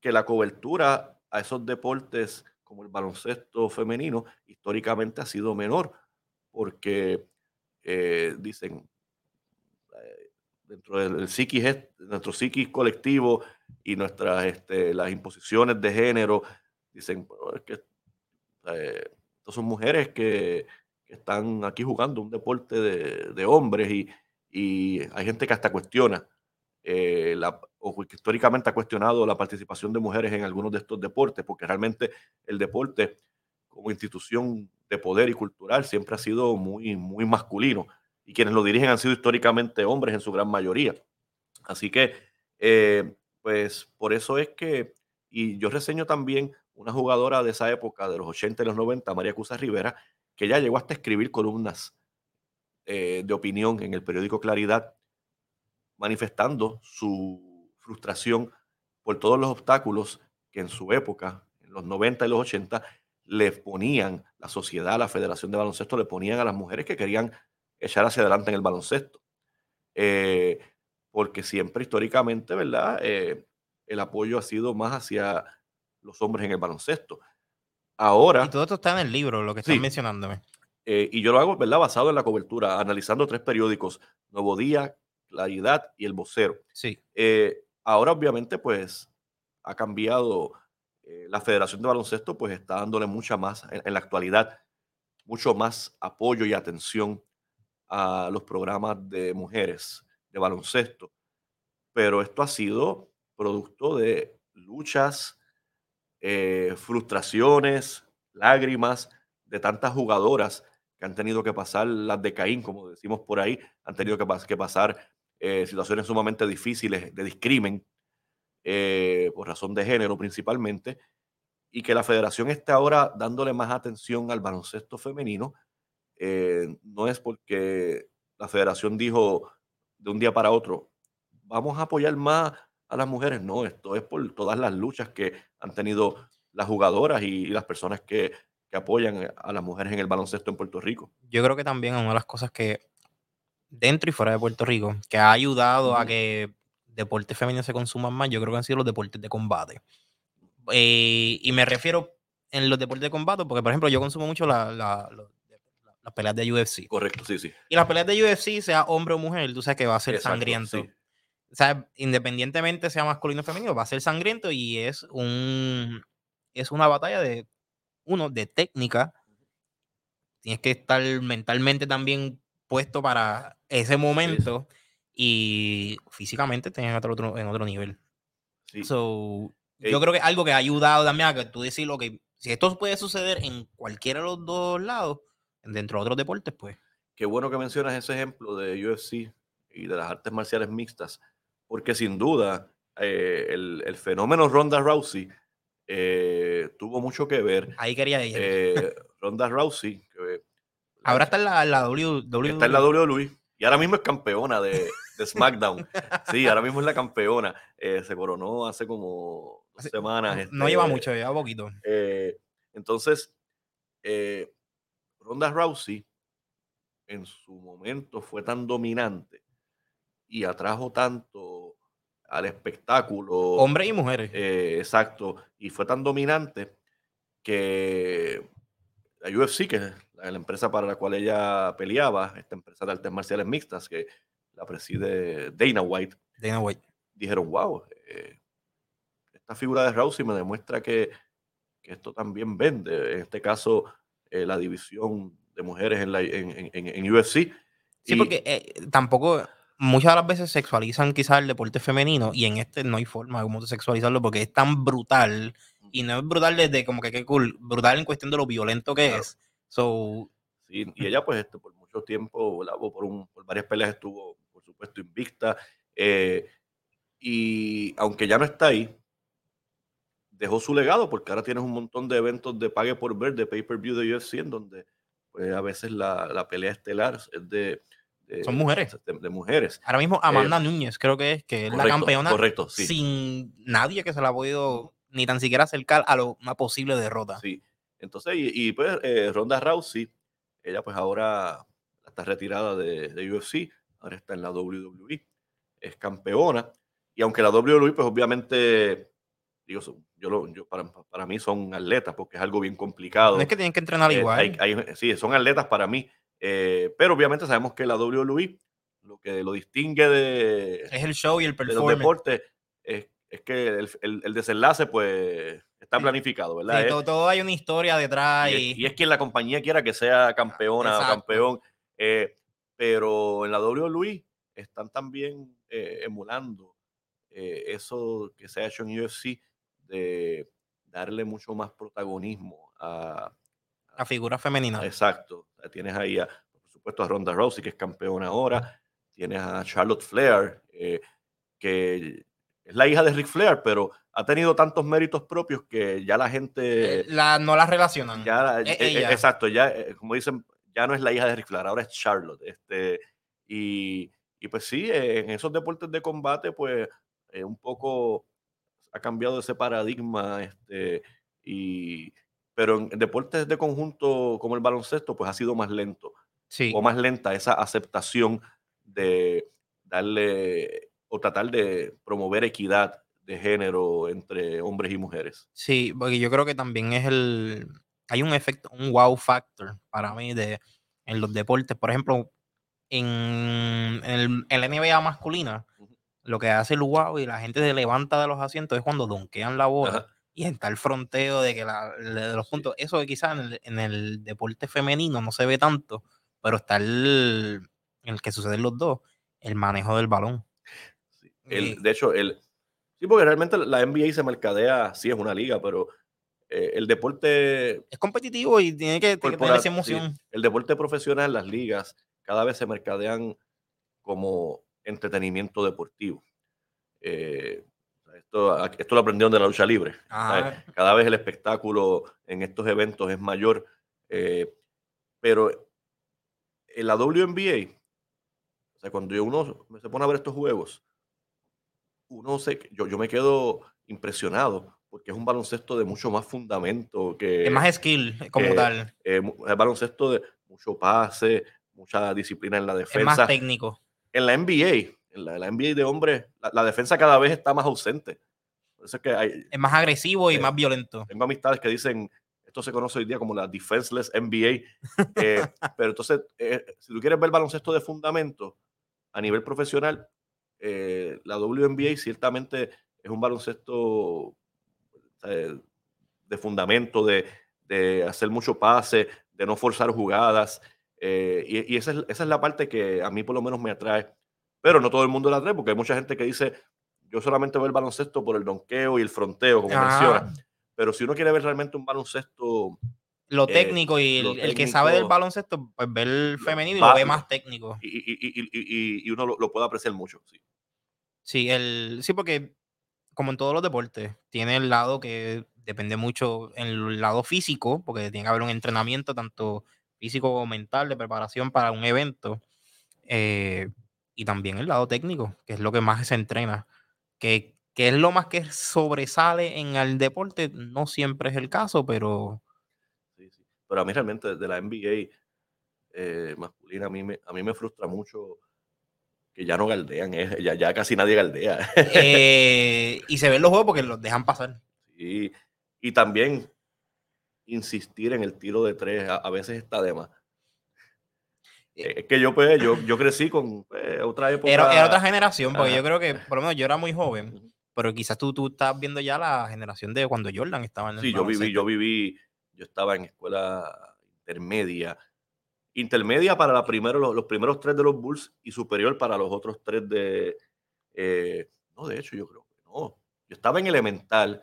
que la cobertura a esos deportes como el baloncesto femenino históricamente ha sido menor, porque eh, dicen, eh, dentro del psiquis, nuestro psiquis colectivo y nuestras, este, las imposiciones de género, dicen, es que eh, son mujeres que, están aquí jugando un deporte de, hombres y, hay gente que hasta cuestiona, eh, la, o históricamente ha cuestionado la participación de mujeres en algunos de estos deportes, porque realmente el deporte como institución de poder y cultural siempre ha sido muy, muy masculino. y quienes lo dirigen han sido históricamente hombres en su gran mayoría. Así que, eh, pues por eso es que, y yo reseño también una jugadora de esa época, de los 80 y los 90, María Cusa Rivera, que ya llegó hasta escribir columnas eh, de opinión en el periódico Claridad, manifestando su frustración por todos los obstáculos que en su época, en los 90 y los 80, le ponían la sociedad, la Federación de Baloncesto, le ponían a las mujeres que querían echar hacia adelante en el baloncesto. Eh, porque siempre históricamente, ¿verdad? Eh, el apoyo ha sido más hacia los hombres en el baloncesto. Ahora... Y todo esto está en el libro, lo que están mencionándome. Eh, y yo lo hago, ¿verdad? Basado en la cobertura, analizando tres periódicos, Nuevo Día, Claridad y El Vocero. Sí. ahora, obviamente, pues, ha cambiado la Federación de Baloncesto, pues, está dándole mucha más, en la actualidad, mucho más apoyo y atención a los programas de mujeres de baloncesto. Pero esto ha sido producto de luchas, eh, frustraciones, lágrimas de tantas jugadoras que han tenido que pasar las de Caín, como decimos por ahí, han tenido que, que pasar eh, situaciones sumamente difíciles de discrimen eh, por razón de género principalmente, y que la federación está ahora dándole más atención al baloncesto femenino eh, no es porque la federación dijo de un día para otro, vamos a apoyar más a las mujeres. No, esto es por todas las luchas que han tenido las jugadoras y, las personas que, apoyan a las mujeres en el baloncesto en Puerto Rico. Yo creo que también una de las cosas que dentro y fuera de Puerto Rico, que ha ayudado a que deportes femeninos se consuman más, yo creo que han sido los deportes de combate. Eh, y me refiero en los deportes de combate, porque por ejemplo yo consumo mucho la, las peleas de UFC. Correcto, sí, sí. Y las peleas de UFC, sea hombre o mujer, tú sabes que va a ser sangriento. O sea, independientemente sea masculino o femenino, va a ser sangriento y es un es una batalla de uno de técnica. Tienes que estar mentalmente también puesto para ese momento y físicamente tienes otro, en otro nivel. So, yo creo que algo que ha ayudado también a que tú decís lo que si esto puede suceder en cualquiera de los dos lados, dentro de otros deportes, pues. Qué bueno que mencionas ese ejemplo de UFC y de las artes marciales mixtas, porque sin duda eh, el, fenómeno Ronda Rousey eh, tuvo mucho que ver. Ahí quería. Eh, Ronda Rousey. ahora está en la, la WWE. Está en la WWE y ahora mismo es campeona de, SmackDown. sí, ahora mismo es la campeona. se coronó hace como dos semanas. No, lleva este, mucho, lleva poquito. entonces, Ronda Rousey en su momento fue tan dominante y atrajo tanto al espectáculo. Hombres y mujeres. Eh, exacto. Y fue tan dominante que la UFC, que es la, empresa para la cual ella peleaba, esta empresa de artes marciales mixtas, que la preside Dana White. Dana White. Dijeron, wow, eh, esta figura de Rousey me demuestra que, que esto también vende. En este caso, eh, la división de mujeres en, la, en, en, UFC. Sí, porque eh, tampoco muchas de las veces sexualizan quizás el deporte femenino y en este no hay forma de cómo sexualizarlo porque es tan brutal y no es brutal desde como que qué cool, brutal en cuestión de lo violento que es. So, sí, y ella pues este, por mucho tiempo, por, un, por varias peleas estuvo por supuesto invicta eh, y aunque ya no está ahí, dejó su legado porque ahora tienes un montón de eventos de pague por ver, de pay-per-view de UFC, en donde pues, a veces la, pelea estelar es de... Son mujeres. De, mujeres. Ahora mismo Amanda eh, Núñez creo que es, que es la campeona correcto, sin nadie que se la ha podido ni tan siquiera acercar a lo, una posible derrota. Sí. Entonces, y, pues eh, Ronda Rousey, ella pues ahora está retirada de, de UFC, ahora está en la WWE, es campeona. Y aunque la WWE, pues obviamente digo, yo, lo, yo para, para, mí son atletas porque es algo bien complicado. No es que tienen que entrenar eh, igual. sí, son atletas para mí, eh, pero obviamente sabemos que la WWE lo que lo distingue de... Es el show y el performance. De los deportes es, es que el, el, desenlace pues está planificado, ¿verdad? Sí, todo, hay una historia detrás. Y, y... es quien la compañía quiera que sea campeona o campeón. Eh, pero en la WWE están también emulando eso que se ha hecho en UFC de darle mucho más protagonismo a... A figuras femeninas. Exacto. Tienes ahí, por supuesto, a Ronda Rousey, que es campeona ahora. Tienes a Charlotte Flair, eh, que es la hija de Ric Flair, pero ha tenido tantos méritos propios que ya la gente... Eh, la, no la relacionan. Ya, Es eh, eh, ella. exacto, ya, como dicen, ya no es la hija de Ric Flair, ahora es Charlotte. Este, y, y pues sí, en esos deportes de combate, pues eh, un poco ha cambiado ese paradigma, este, y, pero en deportes de conjunto como el baloncesto, pues ha sido más lento Sí. o más lenta esa aceptación de darle o tratar de promover equidad de género entre hombres y mujeres. Sí, porque yo creo que también es el. Hay un efecto, un wow factor para mí de, en los deportes. Por ejemplo, en, en el, en la NBA masculina, lo que hace el wow y la gente se levanta de los asientos es cuando donkean la bola Ajá. y está el fronteo de que la, de los Sí. puntos. Eso que quizás en el, en el deporte femenino no se ve tanto, pero está el, el que sucede en los dos, el manejo del balón. El- de hecho, el, sí, porque realmente la NBA se mercadea, sí es una liga, pero eh, el deporte es competitivo y tiene que, tiene que tener sí, emoción. el deporte profesional, las ligas, cada vez se mercadean como entretenimiento deportivo. Eh, esto, esto lo aprendieron de la lucha libre. Ah, Cada vez el espectáculo en estos eventos es mayor, eh, pero en la WNBA, o sea, cuando uno se pone a ver estos juegos, uno se, yo, yo me quedo impresionado porque es un baloncesto de mucho más fundamento que es más skill como que- tal. eh, es baloncesto de mucho pase, mucha disciplina en la Es más defensa. técnico. En la NBA, en la, la NBA de hombres, la, la defensa cada vez está más ausente. Por eso es que hay, Es más agresivo y Eh, más violento. tengo amistades que dicen, esto se conoce hoy día como la defenseless NBA, eh, [laughs] pero entonces, eh, si tú quieres ver baloncesto de fundamento a nivel profesional, eh, la WNBA ciertamente es un baloncesto eh, de fundamento, de, de hacer mucho pase, de no forzar jugadas, eh, y, y esa, es, esa es la parte que a mí por lo menos me atrae, pero no todo el mundo la atrae, porque hay mucha gente que dice, yo solamente veo el baloncesto por el donqueo y el fronteo, como menciona. Ah, Pero si uno quiere ver realmente un baloncesto, lo eh, técnico y el, lo el que sabe del baloncesto, pues ve el lo femenino y va- lo ve más técnico. y, y- y- y- y- y uno lo, lo puede apreciar mucho. Sí. Sí, el, sí, porque como en todos los deportes, tiene el lado que depende mucho en el lado físico, porque tiene que haber un entrenamiento tanto físico como mental de preparación para un evento. eh, y también el lado técnico, que es lo que más se entrena. Que, que es lo más que sobresale en el deporte, no siempre es el caso, pero. Pero a mí realmente de la NBA eh, masculina, a mí, me, a mí me frustra mucho que ya no galdean, eh, ya, ya casi nadie galdea. eh, y se ven los juegos porque los dejan pasar. Sí, Y también insistir en el tiro de tres a, a veces está de más. Eh, Es que yo, pues, yo, yo crecí con pues, otra época. [laughs] Era, era otra generación, porque Ajá. yo creo que, por lo menos yo era muy joven, pero quizás tú, tú estás viendo ya la generación de cuando Jordan estaba en el Sí, yo viví, yo viví, yo estaba en escuela intermedia. Intermedia para los, primeros tres de los Bulls y superior para los otros tres de. eh, no, de hecho, yo creo que no. Yo estaba en elemental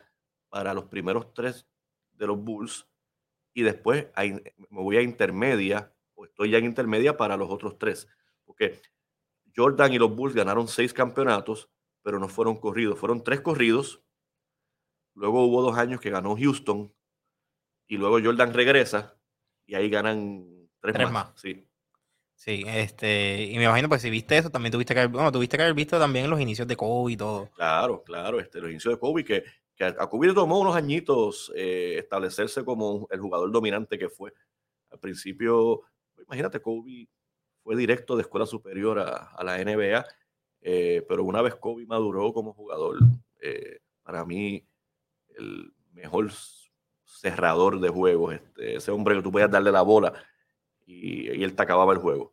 para los primeros tres de los Bulls y después me voy a intermedia, o estoy ya en intermedia para los otros tres. Porque Jordan y los Bulls ganaron seis campeonatos, pero no fueron corridos. Fueron tres corridos. Luego hubo dos años que ganó Houston y luego Jordan regresa y ahí ganan tres, Tres más. más. Sí, Sí, este, y me imagino, pues si viste eso, también tuviste que haber, bueno, tuviste que haber visto también los inicios de Kobe y todo. claro, claro. Este, los inicios de Kobe, que, que a Kobe le tomó unos añitos eh, establecerse como el jugador dominante que fue. Al principio, imagínate, Kobe fue directo de escuela superior a, a la NBA, eh, pero una vez Kobe maduró como jugador, eh, para mí, el mejor cerrador de juegos, este, ese hombre que tú podías darle la bola y, y él te acababa el juego.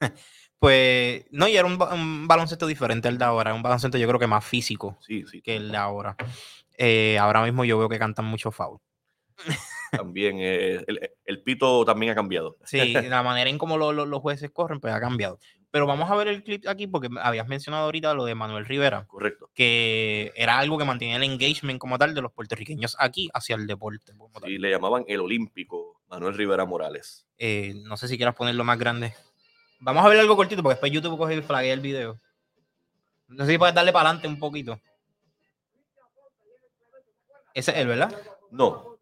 [laughs] Pues, no, y era un, ba- un baloncesto diferente al de ahora, un baloncesto yo creo que más físico Sí, sí. que el de ahora. Eh, ahora mismo yo veo que cantan mucho foul. [laughs] También eh, el, el pito también ha cambiado. Sí, la manera en cómo lo- lo- los jueces corren, pues ha cambiado. Pero vamos a ver el clip aquí porque habías mencionado ahorita lo de Manuel Rivera, Correcto. que era algo que mantenía el engagement como tal de los puertorriqueños aquí hacia el deporte. tal. Sí, le llamaban el olímpico Manuel Rivera Morales. Eh, no sé si quieras ponerlo más grande. Vamos a ver algo cortito porque después YouTube coge el flaguea el video. No sé si puedes darle para adelante un poquito. Ese es él, ¿verdad? No.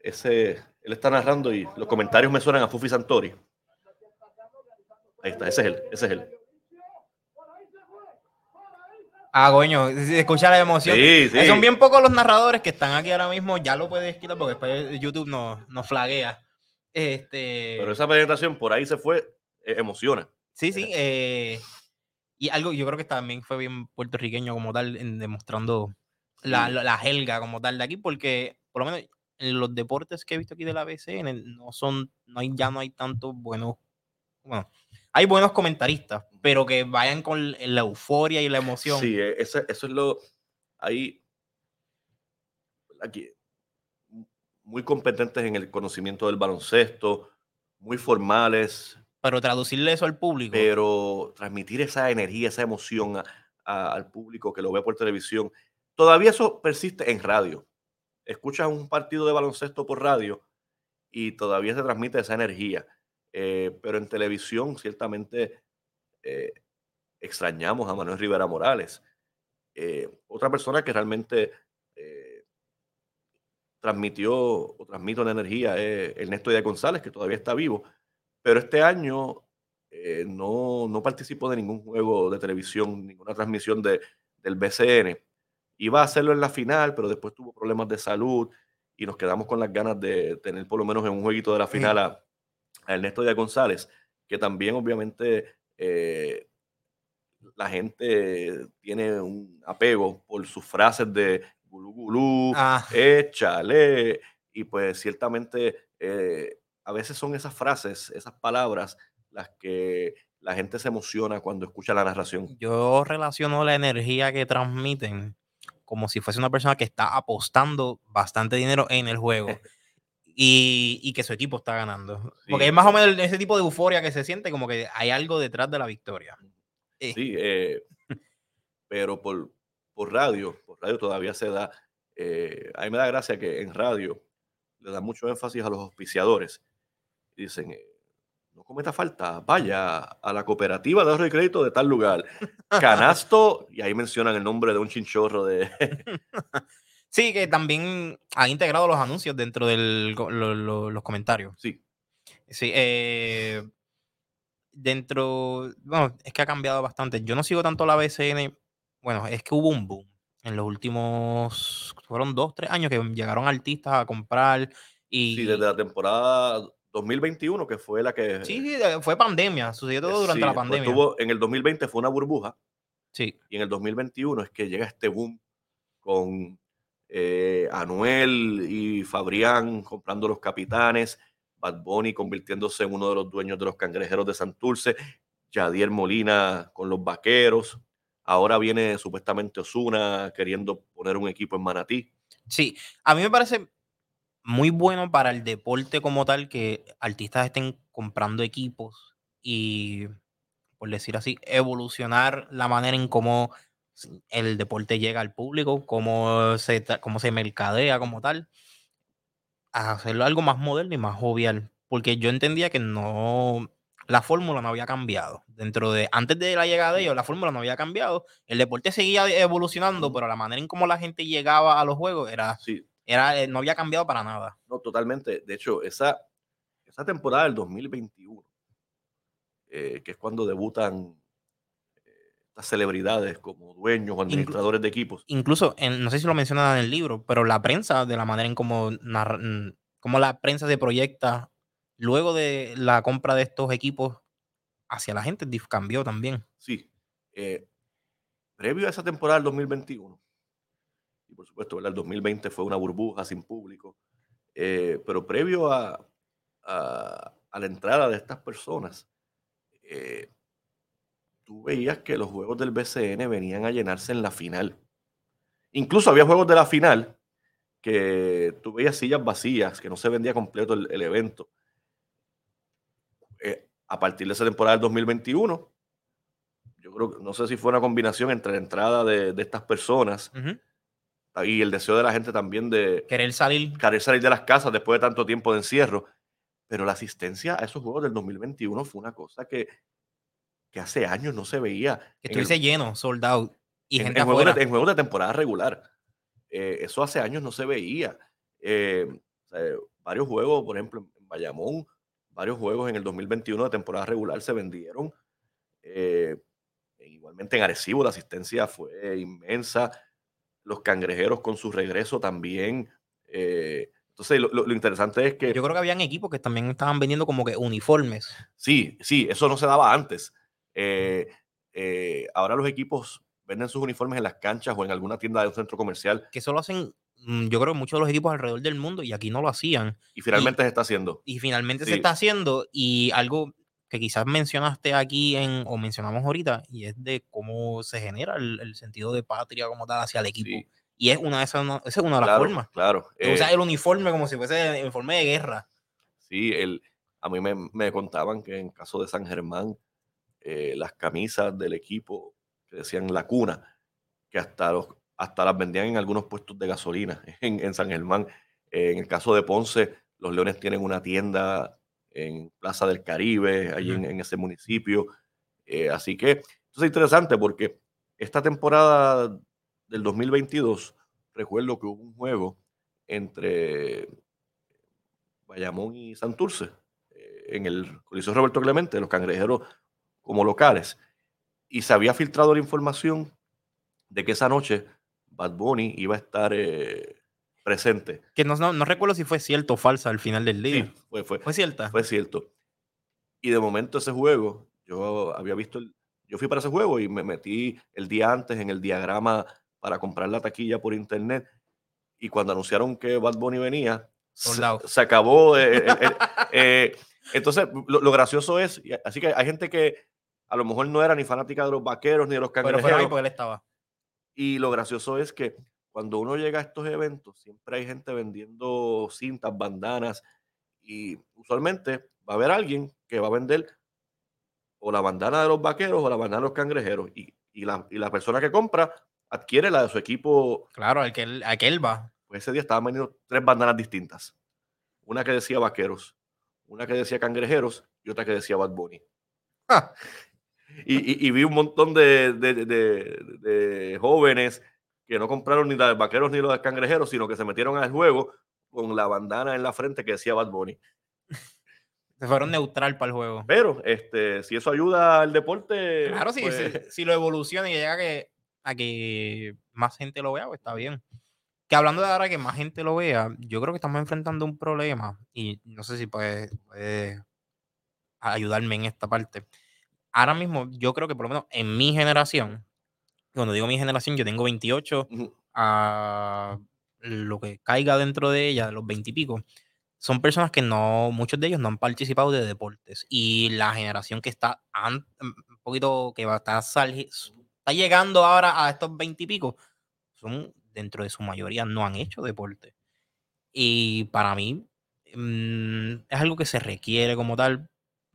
Ese, él está narrando y los comentarios me suenan a Fufi Santori. Ahí está, ese es él, ese es él. Ah, coño, escucha la emoción. Sí, sí. Son bien pocos los narradores que están aquí ahora mismo. Ya lo puedes quitar porque después YouTube nos, nos flaguea. Este... Pero esa presentación por ahí se fue, eh, emociona. Sí, sí. eh, y algo, yo creo que también fue bien puertorriqueño como tal, en demostrando la, la, la helga como tal de aquí, porque por lo menos en los deportes que he visto aquí de la BCN no son, no hay, ya no hay tantos buenos, bueno, hay buenos comentaristas, pero que vayan con la euforia y la emoción. Sí, eh, eso es lo. Aquí. Muy competentes en el conocimiento del baloncesto, muy formales, Pero traducirle eso al público. pero transmitir esa energía, esa emoción a- a- al público que lo ve por televisión, todavía eso persiste en radio. Escuchas un partido de baloncesto por radio y todavía se transmite esa energía. Eh, pero en televisión, ciertamente, eh, extrañamos a Manuel Rivera Morales. Eh, otra persona que realmente eh, transmitió o transmite una energía es Ernesto Díaz González, que todavía está vivo, pero este año eh, no, no participó de ningún juego de televisión, ninguna transmisión de, del BCN. Iba a hacerlo en la final, pero después tuvo problemas de salud y nos quedamos con las ganas de tener por lo menos en un jueguito de la final a, a Ernesto Díaz González, que también obviamente eh, la gente tiene un apego por sus frases de gulú gulú, Ah, échale, y pues ciertamente eh, a veces son esas frases, esas palabras, las que la gente se emociona cuando escucha la narración. yo relaciono la energía que transmiten como si fuese una persona que está apostando bastante dinero en el juego [laughs] y, y que su equipo está ganando. Porque Sí. es más o menos ese tipo de euforia que se siente como que hay algo detrás de la victoria. Eh, Sí, eh, [laughs] pero por, por radio, por radio todavía se da. eh, a mí me da gracia que en radio le dan mucho énfasis a los auspiciadores. Dicen, eh, no cometa falta, vaya a la cooperativa de ahorro y crédito de tal lugar. [laughs] Canasto, y ahí mencionan el nombre de un chinchorro de... [laughs] Sí, que también han integrado los anuncios dentro de los comentarios. sí, Sí, eh, dentro, bueno, es que ha cambiado bastante. Yo no sigo tanto la BCN. Bueno, es que hubo un boom en los últimos, fueron dos, tres años que llegaron artistas a comprar y sí, desde la temporada 2021, que fue la que... sí, sí, eh, fue pandemia, sucedió todo durante sí, la pandemia. tuvo- en el 2020 fue una burbuja, Sí, y en el 2021 es que llega este boom con eh, Anuel y Fabrián comprando los capitanes, Bad Bunny convirtiéndose en uno de los dueños de los cangrejeros de Santurce, Yadier Molina con los vaqueros. Ahora viene supuestamente Osuna queriendo poner un equipo en Manatí. sí. A mí me parece muy bueno para el deporte como tal que artistas estén comprando equipos y, por decir así, evolucionar la manera en cómo el deporte llega al público, cómo se, cómo se mercadea como tal, a hacerlo algo más moderno y más jovial. Porque yo entendía que no, la fórmula no había cambiado. Dentro de, antes de la llegada de ellos, la fórmula no había cambiado. El deporte seguía evolucionando, Ujú. pero la manera en cómo la gente llegaba a los juegos era, Sí, era, eh, no había cambiado para nada. no, totalmente. De hecho, esa, esa temporada del 2021, eh, que es cuando debutan estas celebridades como dueños o administradores de equipos. incluso, en- no sé si lo mencionan en el libro, pero la prensa, de la manera en cómo, cómo la prensa se proyecta luego de la compra de estos equipos hacia la gente, cambió también. Sí. eh, previo a esa temporada del 2021, y por supuesto, ¿verdad? el 2020 fue una burbuja sin público, eh, pero previo a, a- a la entrada de estas personas, eh, tú veías que los juegos del BCN venían a llenarse en la final. Incluso había juegos de la final que tú veías sillas vacías, que no se vendía completo el, el evento. Eh, a partir de esa temporada del 2021, yo creo que no sé si fue una combinación entre la entrada de, de estas personas, y el deseo de la gente también de querer salir. querer salir de las casas después de tanto tiempo de encierro. Pero la asistencia a esos juegos del 2021 fue una cosa que, que hace años no se veía. Que el- estuviese lleno, sold out. Y en, gente en juegos de, en juegos de temporada regular. Eh, eso hace años no se veía. Eh, o sea, varios juegos, por ejemplo, en Bayamón, varios juegos en el 2021 de temporada regular se vendieron. Eh, igualmente en Arecibo la asistencia fue inmensa. Los cangrejeros con su regreso también. eh, entonces, lo, lo- lo interesante es que Yo creo que habían equipos que también estaban vendiendo como que uniformes. Sí, sí, eso no se daba antes. Eh, eh, ahora los equipos venden sus uniformes en las canchas o en alguna tienda de un centro comercial Que eso lo hacen, mm, yo creo, muchos de los equipos alrededor del mundo y aquí no lo hacían. y finalmente se está haciendo. Y finalmente se está haciendo. Y algo que quizás mencionaste aquí en, o mencionamos ahorita, y es de cómo se genera el, el sentido de patria como tal hacia el equipo. Sí, Y es una de esas, una- esa es una de las claro, formas. claro. o sea, Eh, el uniforme como si fuese el uniforme de guerra. sí, el, a mí me, me contaban que en caso de San Germán, eh, las camisas del equipo que decían la cuna, que hasta, los, hasta las vendían en algunos puestos de gasolina [laughs] en, en San Germán. Eh, en el caso de Ponce, los Leones tienen una tienda en Plaza del Caribe, allí en, ese municipio. Eh, así que esto es interesante porque esta temporada del 2022, recuerdo que hubo un juego entre Bayamón y Santurce en el Coliseo Roberto Clemente, los cangrejeros como locales, y se había filtrado la información de que esa noche Bad Bunny iba a estar eh, presente. Que no, no, no recuerdo si fue cierto o falsa al final del día. Sí, fue, fue, ¿Fue cierta? fue cierto. Y de momento ese juego, yo había visto, el- yo fui para ese juego y me metí el día antes en el diagrama para comprar la taquilla por internet. Y cuando anunciaron que Bad Bunny venía, se, se acabó. eh, eh, eh, eh, entonces, lo, lo gracioso es, así que hay gente que a lo mejor no era ni fanática de los vaqueros ni de los Pero fueron ahí cangrejeros. porque él estaba. Y lo gracioso es que cuando uno llega a estos eventos, siempre hay gente vendiendo cintas, bandanas, y usualmente va a haber alguien que va a vender o la bandana de los vaqueros o la bandana de los cangrejeros. Y, y la, y la persona que compra adquiere la de su equipo. Claro, al que él, al que él va. Pues ese día estaban vendiendo tres bandanas distintas. Una que decía vaqueros, una que decía cangrejeros y otra que decía Bad Bunny. Ah, Y, y- y vi un montón de, jóvenes que no compraron ni la de vaqueros ni los de cangrejeros, sino que se metieron al juego con la bandana en la frente que decía Bad Bunny. se fueron neutral para el juego. Pero este, si eso ayuda al deporte, Claro, si, pues, si, si lo evoluciona y llega a que, a que más gente lo vea, pues está bien. Que hablando de ahora que más gente lo vea, yo creo que estamos enfrentando un problema y no sé si puedes puede ayudarme en esta parte. Ahora mismo, yo creo que por lo menos en mi generación, cuando digo mi generación, yo tengo 28 ujú, a lo que caiga dentro de ella, los 20 y pico, son personas que no, muchos de ellos no han participado de deportes. Y la generación que está un poquito, que va a estar, está llegando ahora a estos 20 y pico, son, dentro de su mayoría, no han hecho deporte. Y para mí, mm, es algo que se requiere como tal,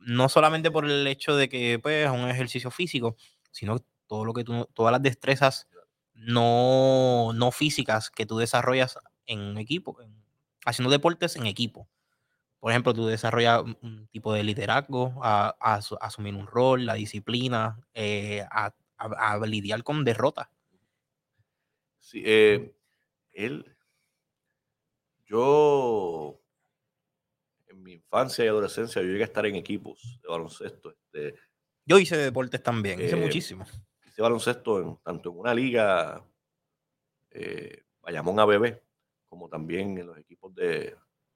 no solamente por el hecho de que pues, es un ejercicio físico, sino todo lo que tú, todas las destrezas no, no físicas que tú desarrollas en un equipo, en- haciendo deportes en equipo. Por ejemplo, tú desarrollas un, tipo de liderazgo, a, a asu- asumir un rol, la disciplina, eh, a, lidiar con derrotas. sí, eh, él, yo mi infancia y adolescencia yo llegué a estar en equipos de baloncesto. Este, Yo hice deportes también, hice Eh, muchísimo. hice baloncesto en- tanto en una liga eh, Bayamón ABB como también en los equipos de,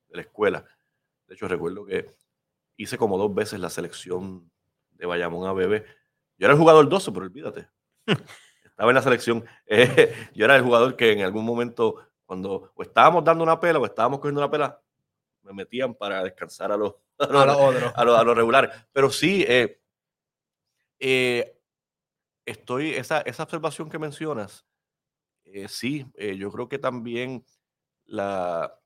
de la escuela. De hecho, recuerdo que hice como dos veces la selección de Bayamón ABB. Yo era el jugador 12, pero olvídate. [laughs] Estaba en la selección. Eh, [laughs] yo era el jugador que en algún momento, cuando o estábamos dando una pela o estábamos cogiendo una pela, me metían para descansar a los, [laughs] a los, A los otros. a lo, a lo regular. Pero sí, eh, eh, estoy, esa, esa observación que mencionas, eh, sí, yo creo que también la,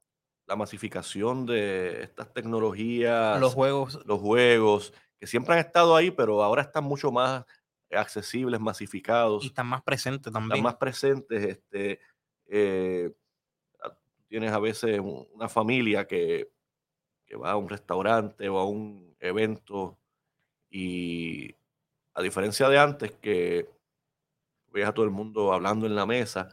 la masificación de estas tecnologías, Los juegos los juegos, que siempre han estado ahí, pero ahora están mucho más accesibles, masificados, y están más presentes están también. más presentes. Este, tienes a veces una familia que, que va a un restaurante o a un evento y a diferencia de antes que ves a todo el mundo hablando en la mesa,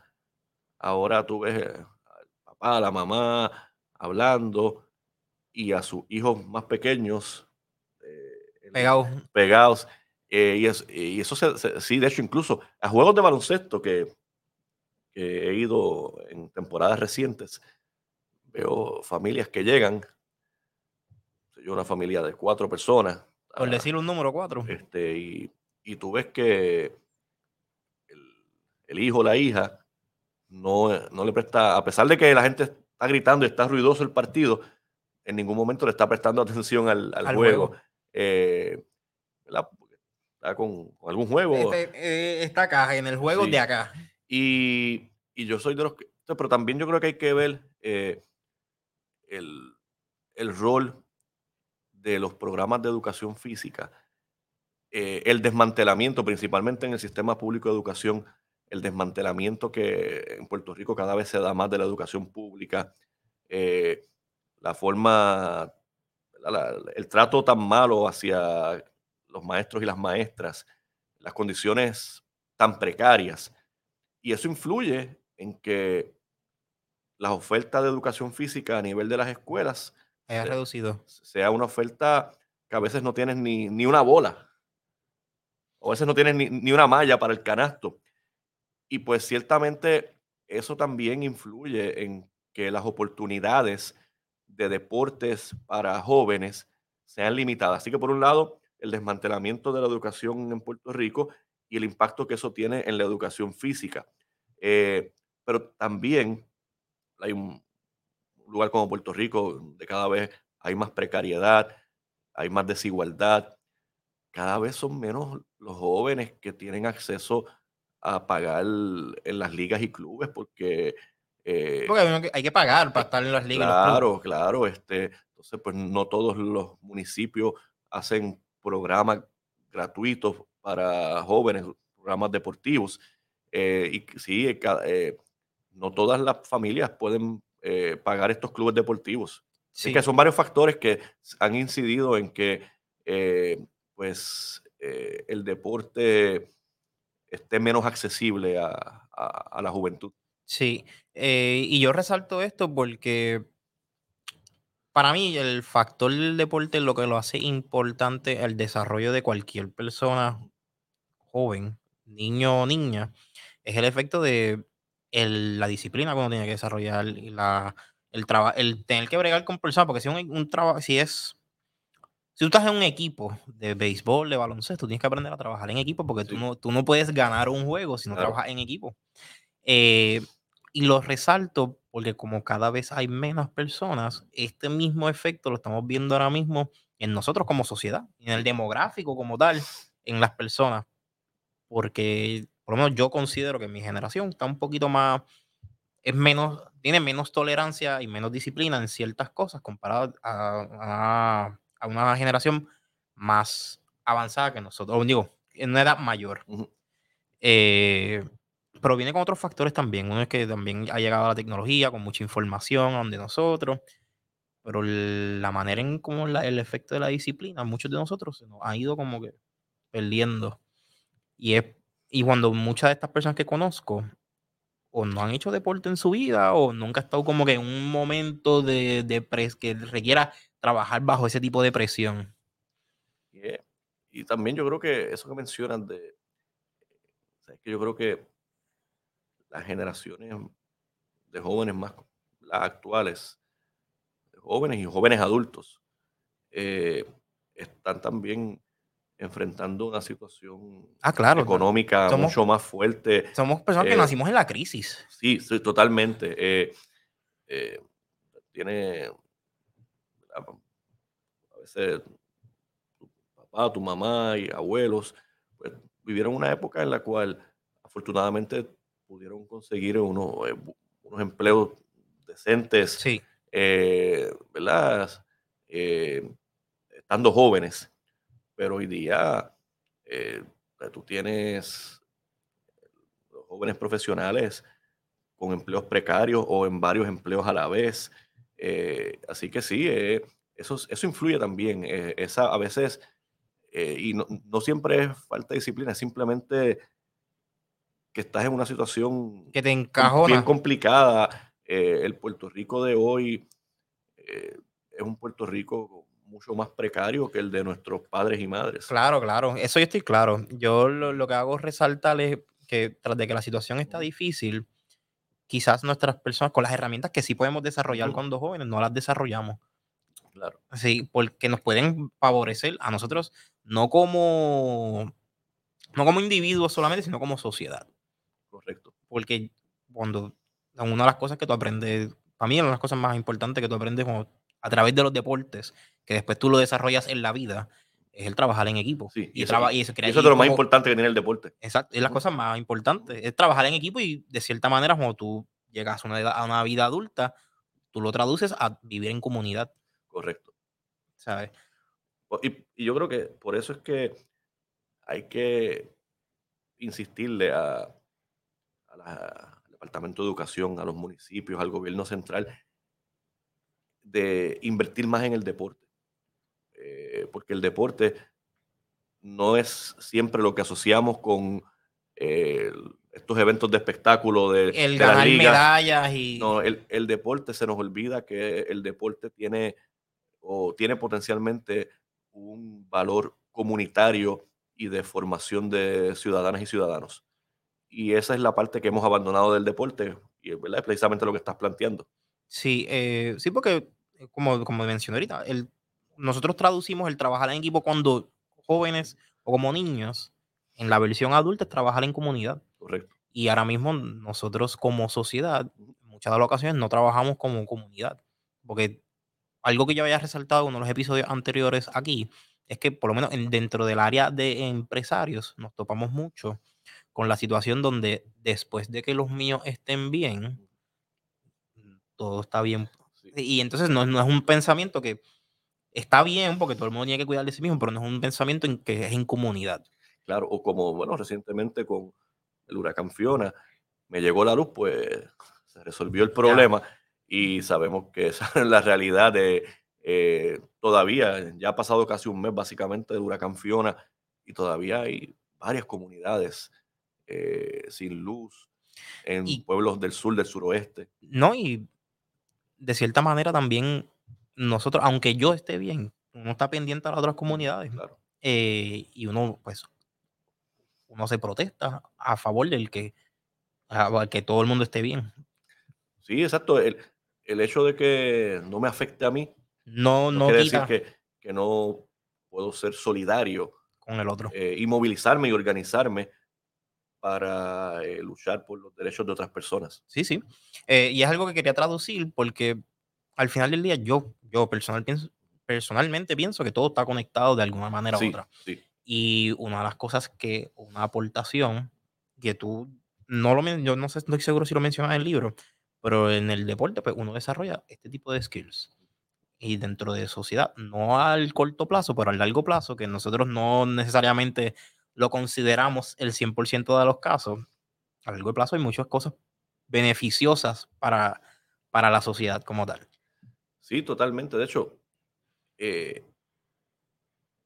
ahora tú ves al papá, a la mamá hablando y a sus hijos más pequeños eh, pegados. pegados. Eh, y, eso sí, de hecho, incluso a juegos de baloncesto que, he ido en temporadas recientes, veo familias que llegan, yo una familia de cuatro personas. Por decir un número cuatro. Este, y, y tú ves que el, hijo o la hija no, no le presta, a pesar de que la gente está gritando y está ruidoso el partido, en ningún momento le está prestando [laughs] atención al, juego. Eh, está con, algún juego. Este, eh, esta caja en el juego de acá. Y, yo soy de los que. Pero también yo creo que hay que ver eh, el, el, rol de los programas de educación física, el desmantelamiento, principalmente en el sistema público de educación, el desmantelamiento que en Puerto Rico cada vez se da más de la educación pública, la forma, el trato tan malo hacia los maestros y las maestras, las condiciones tan precarias. Y eso influye en que la oferta de educación física a nivel de las escuelas haya reducido. Sea una oferta que a veces no tienes ni, ni una bola. O a veces no tienes ni, ni una malla para el canasto. Y pues ciertamente eso también influye en que las oportunidades de deportes para jóvenes sean limitadas. Así que por un lado, el desmantelamiento de la educación en Puerto Rico y el impacto que eso tiene en la educación física. Eh, pero también hay un lugar como Puerto Rico donde cada vez hay más precariedad, hay más desigualdad, cada vez son menos los jóvenes que tienen acceso a pagar en las ligas y clubes porque eh, Porque hay que pagar para estar en las ligas. Claro, claro. Este, entonces, pues no todos los municipios hacen programas gratuitos para jóvenes, programas deportivos. Eh, y sí, eh, no todas las familias pueden pagar estos clubes deportivos. Sí. que son varios factores que han incidido en que pues el deporte esté menos accesible a la juventud. Sí, eh, y yo resalto esto porque para mí el factor del deporte es lo que lo hace importante el desarrollo de cualquier persona joven, niño o niña, es el efecto de la disciplina que uno tiene que desarrollar la, el, el tener que bregar con personas, porque si un, un trabajo, si es, si tú estás en un equipo de béisbol, de baloncesto, tienes que aprender a trabajar en equipo porque tú, no, tú no puedes ganar un juego si no trabajas en equipo. Eh, y lo resalto porque como cada vez hay menos personas, este mismo efecto lo estamos viendo ahora mismo en nosotros como sociedad, en el demográfico como tal, en las personas. Porque por lo menos yo considero que mi generación está un poquito más, es menos, tiene menos tolerancia y menos disciplina en ciertas cosas comparado a, una generación más avanzada que nosotros, o digo, en una edad mayor. eh, pero viene con otros factores también. Uno es que también ha llegado la tecnología con mucha información donde nosotros, pero la manera en cómo el efecto de la disciplina, muchos de nosotros se nos ha ido como que perdiendo. Y, es, y cuando muchas de estas personas que conozco o no han hecho deporte en su vida o nunca ha estado como que en un momento de, de que requiera trabajar bajo ese tipo de presión. Y también yo creo que eso que mencionan de, que yo creo que las generaciones de jóvenes más, las actuales, jóvenes y jóvenes adultos, eh, están también enfrentando una situación ah, claro, económica mucho más fuerte. Somos personas que eh, nacimos en la crisis. Sí, sí totalmente. Eh, tiene a veces tu papá, tu mamá y abuelos pues, vivieron una época en la cual afortunadamente pudieron conseguir unos, eh, unos empleos decentes, sí. Eh, ¿verdad? Eh, estando jóvenes. Pero hoy día tú tienes jóvenes profesionales con empleos precarios o en varios empleos a la vez. Eh, así que sí, eh, eso, eso influye también. Eh, esa, a veces, y no, no, siempre es falta de disciplina, es simplemente que estás en una situación que te encajona. bien complicada. el Puerto Rico de hoy es un Puerto Rico mucho más precario que el de nuestros padres y madres. Claro, claro, eso yo estoy claro. Yo lo, lo que hago es resaltarles que tras de que la situación está difícil, quizás nuestras personas con las herramientas que sí podemos desarrollar cuando jóvenes, no las desarrollamos. Claro. Sí, porque nos pueden favorecer a nosotros, no como, no como individuos solamente, sino como sociedad. Correcto. Porque cuando una de las cosas que tú aprendes, para mí una de las cosas más importantes que tú aprendes a través de los deportes, que después tú lo desarrollas en la vida, es el trabajar en equipo. Sí, y, eso, y eso, es lo más importante que tiene el deporte. Exacto, es la cosa más importante. Es trabajar en equipo y de cierta manera, cuando tú llegas a una, a una vida adulta, tú lo traduces a vivir en comunidad. Correcto. ¿Sabes? Y, y yo creo que por eso es que hay que insistirle a, al Departamento de Educación, a los municipios, al gobierno central, de invertir más en el deporte. Eh, porque el deporte no es siempre lo que asociamos con eh, estos eventos de espectáculo de, el ganar medallas y no el, el, deporte se nos olvida que el deporte tiene o tiene potencialmente un valor comunitario y de formación de ciudadanas y ciudadanos y esa es la parte que hemos abandonado del deporte y ¿verdad? es precisamente lo que estás planteando sí eh, sí porque como, como mencioné ahorita el nosotros traducimos el trabajar en equipo cuando jóvenes o como niños, en la versión adulta es trabajar en comunidad. Correcto. Y ahora mismo nosotros como sociedad, muchas de las ocasiones no trabajamos como comunidad. Porque algo que yo había resaltado en uno de los episodios anteriores aquí es que por lo menos dentro del área de empresarios nos topamos mucho con la situación donde después de que los míos estén bien, todo está bien. Y entonces no, no es un pensamiento que está bien porque todo el mundo tiene que cuidar de sí mismo, pero no es un pensamiento en que es en comunidad. Claro, o como, bueno, recientemente con el huracán Fiona, me llegó la luz, pues se resolvió el problema y sabemos que esa [laughs] es la realidad de eh, todavía, ya ha pasado casi un mes básicamente del huracán Fiona y todavía hay varias comunidades eh, sin luz en pueblos del sur, del suroeste. No, y de cierta manera también nosotros, aunque yo esté bien, uno está pendiente a las otras comunidades. Eh, y uno, pues, uno se protesta a favor del que, que todo el mundo esté bien. Sí, exacto. El, el, hecho de que no me afecte a mí no, no, quiere decir que, que, no puedo ser solidario con el otro. Eh, y movilizarme y organizarme para eh, luchar por los derechos de otras personas. Sí, sí. y es algo que quería traducir porque al final del día yo, yo personal, pienso, personalmente pienso que todo está conectado de alguna manera u otra. Y una de las cosas que, una aportación que tú, no lo yo no sé, estoy seguro si lo mencionas en el libro, pero en el deporte pues uno desarrolla este tipo de skills. Y dentro de sociedad, no al corto plazo, pero al largo plazo, que nosotros no necesariamente lo consideramos el 100% de los casos, a largo plazo hay muchas cosas beneficiosas para, para la sociedad como tal. Sí, totalmente. De hecho, eh,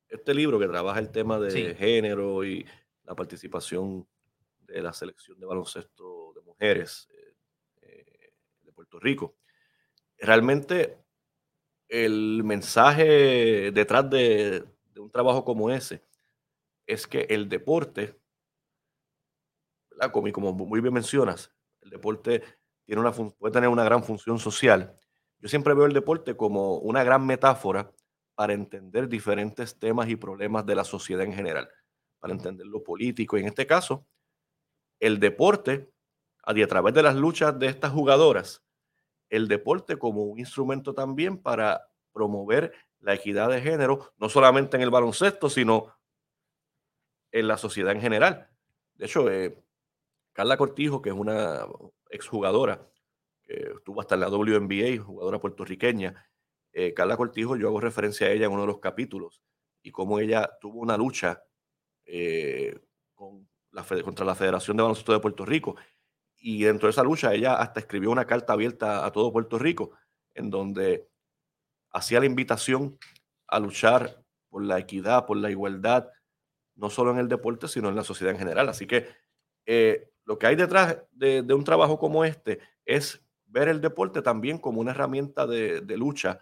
este libro que trabaja el tema de género y la participación de la selección de baloncesto de mujeres eh, eh, de Puerto Rico, realmente el mensaje detrás de, un trabajo como ese es que el deporte, Como, muy bien mencionas, el deporte tiene una, puede tener una gran función social yo siempre veo el deporte como una gran metáfora para entender diferentes temas y problemas de la sociedad en general, para entender lo político. En este caso, el deporte, a través de las luchas de estas jugadoras, el deporte como un instrumento también para promover la equidad de género, no solamente en el baloncesto, sino en la sociedad en general. De hecho, eh, Carla Cortijo, que es una exjugadora, que estuvo hasta en la WNBA, jugadora puertorriqueña. Eh, Carla Cortijo, yo hago referencia a ella en uno de los capítulos y cómo ella tuvo una lucha eh, contra la Federación de Baloncesto de Puerto Rico y dentro de esa lucha ella hasta escribió una carta abierta a todo Puerto Rico, en donde hacía la invitación a luchar por la equidad, por la igualdad, no solo en el deporte, sino en la sociedad en general. Así que eh, lo que hay detrás de, un trabajo como este es ver el deporte también como una herramienta de, lucha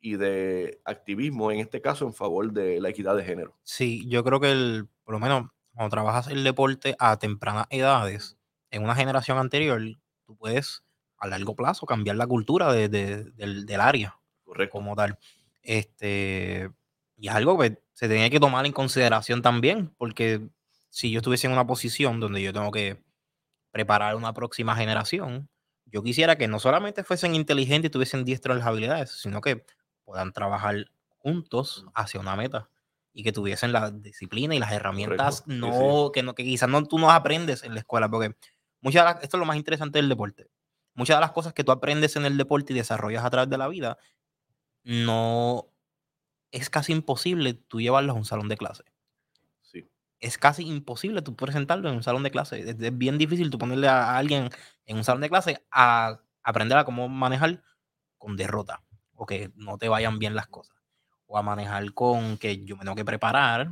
y de activismo, en este caso en favor de la equidad de género. Sí, yo creo que el, por lo menos cuando trabajas el deporte a tempranas edades, en una generación anterior, tú puedes a largo plazo cambiar la cultura del, del, área Correcto. como tal. Este, y es algo que se tenía que tomar en consideración también, porque si yo estuviese en una posición donde yo tengo que preparar una próxima generación, yo quisiera que no solamente fuesen inteligentes y tuviesen diestro en las habilidades, sino que puedan trabajar juntos hacia una meta y que tuviesen la disciplina y las herramientas no, Que, no que quizás no, tú no aprendes en la escuela, porque muchas esto es lo más interesante del deporte. Muchas de las cosas que tú aprendes en el deporte y desarrollas a través de la vida, no es casi imposible tú llevarlos a un salón de clase es casi imposible tú presentarlo en un salón de clase. Es, bien difícil tú ponerle a, alguien en un salón de clase a aprender a cómo manejar con derrota o que no te vayan bien las cosas. O a manejar con que yo me tengo que preparar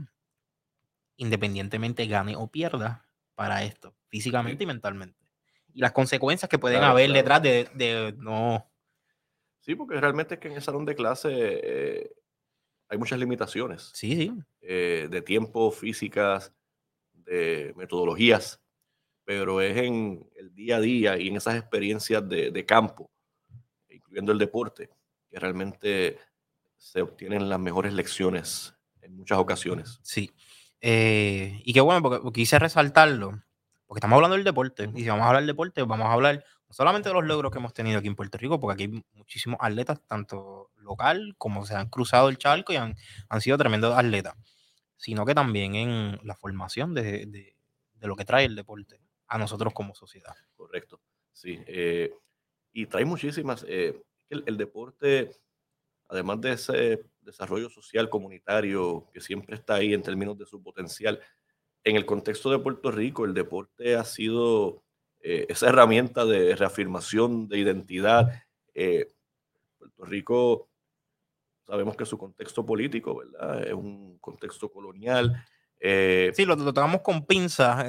independientemente gane o pierda para esto, físicamente y mentalmente. Y las consecuencias que pueden haber detrás de, no. Sí, porque realmente es que en el salón de clase eh, hay muchas limitaciones. Sí, sí. Eh, de tiempo, físicas, de metodologías, pero es en el día a día y en esas experiencias de, campo, incluyendo el deporte, que realmente se obtienen las mejores lecciones en muchas ocasiones. Sí. Eh, y qué bueno, porque, quise resaltarlo, porque estamos hablando del deporte, y si vamos a hablar del deporte, vamos a hablar no solamente los logros que hemos tenido aquí en Puerto Rico, porque aquí hay muchísimos atletas, tanto local como se han cruzado el charco y han, han sido tremendos atletas, sino que también en la formación de, de, lo que trae el deporte a nosotros como sociedad. Correcto, sí. Eh, y trae muchísimas. Eh, el, el, deporte, además de ese desarrollo social comunitario que siempre está ahí en términos de su potencial, en el contexto de Puerto Rico, el deporte ha sido eh, esa herramienta de reafirmación de identidad. Eh, Puerto Rico, sabemos que su contexto político, ¿verdad? Es un contexto colonial. Eh, sí, lo, tratamos con pinzas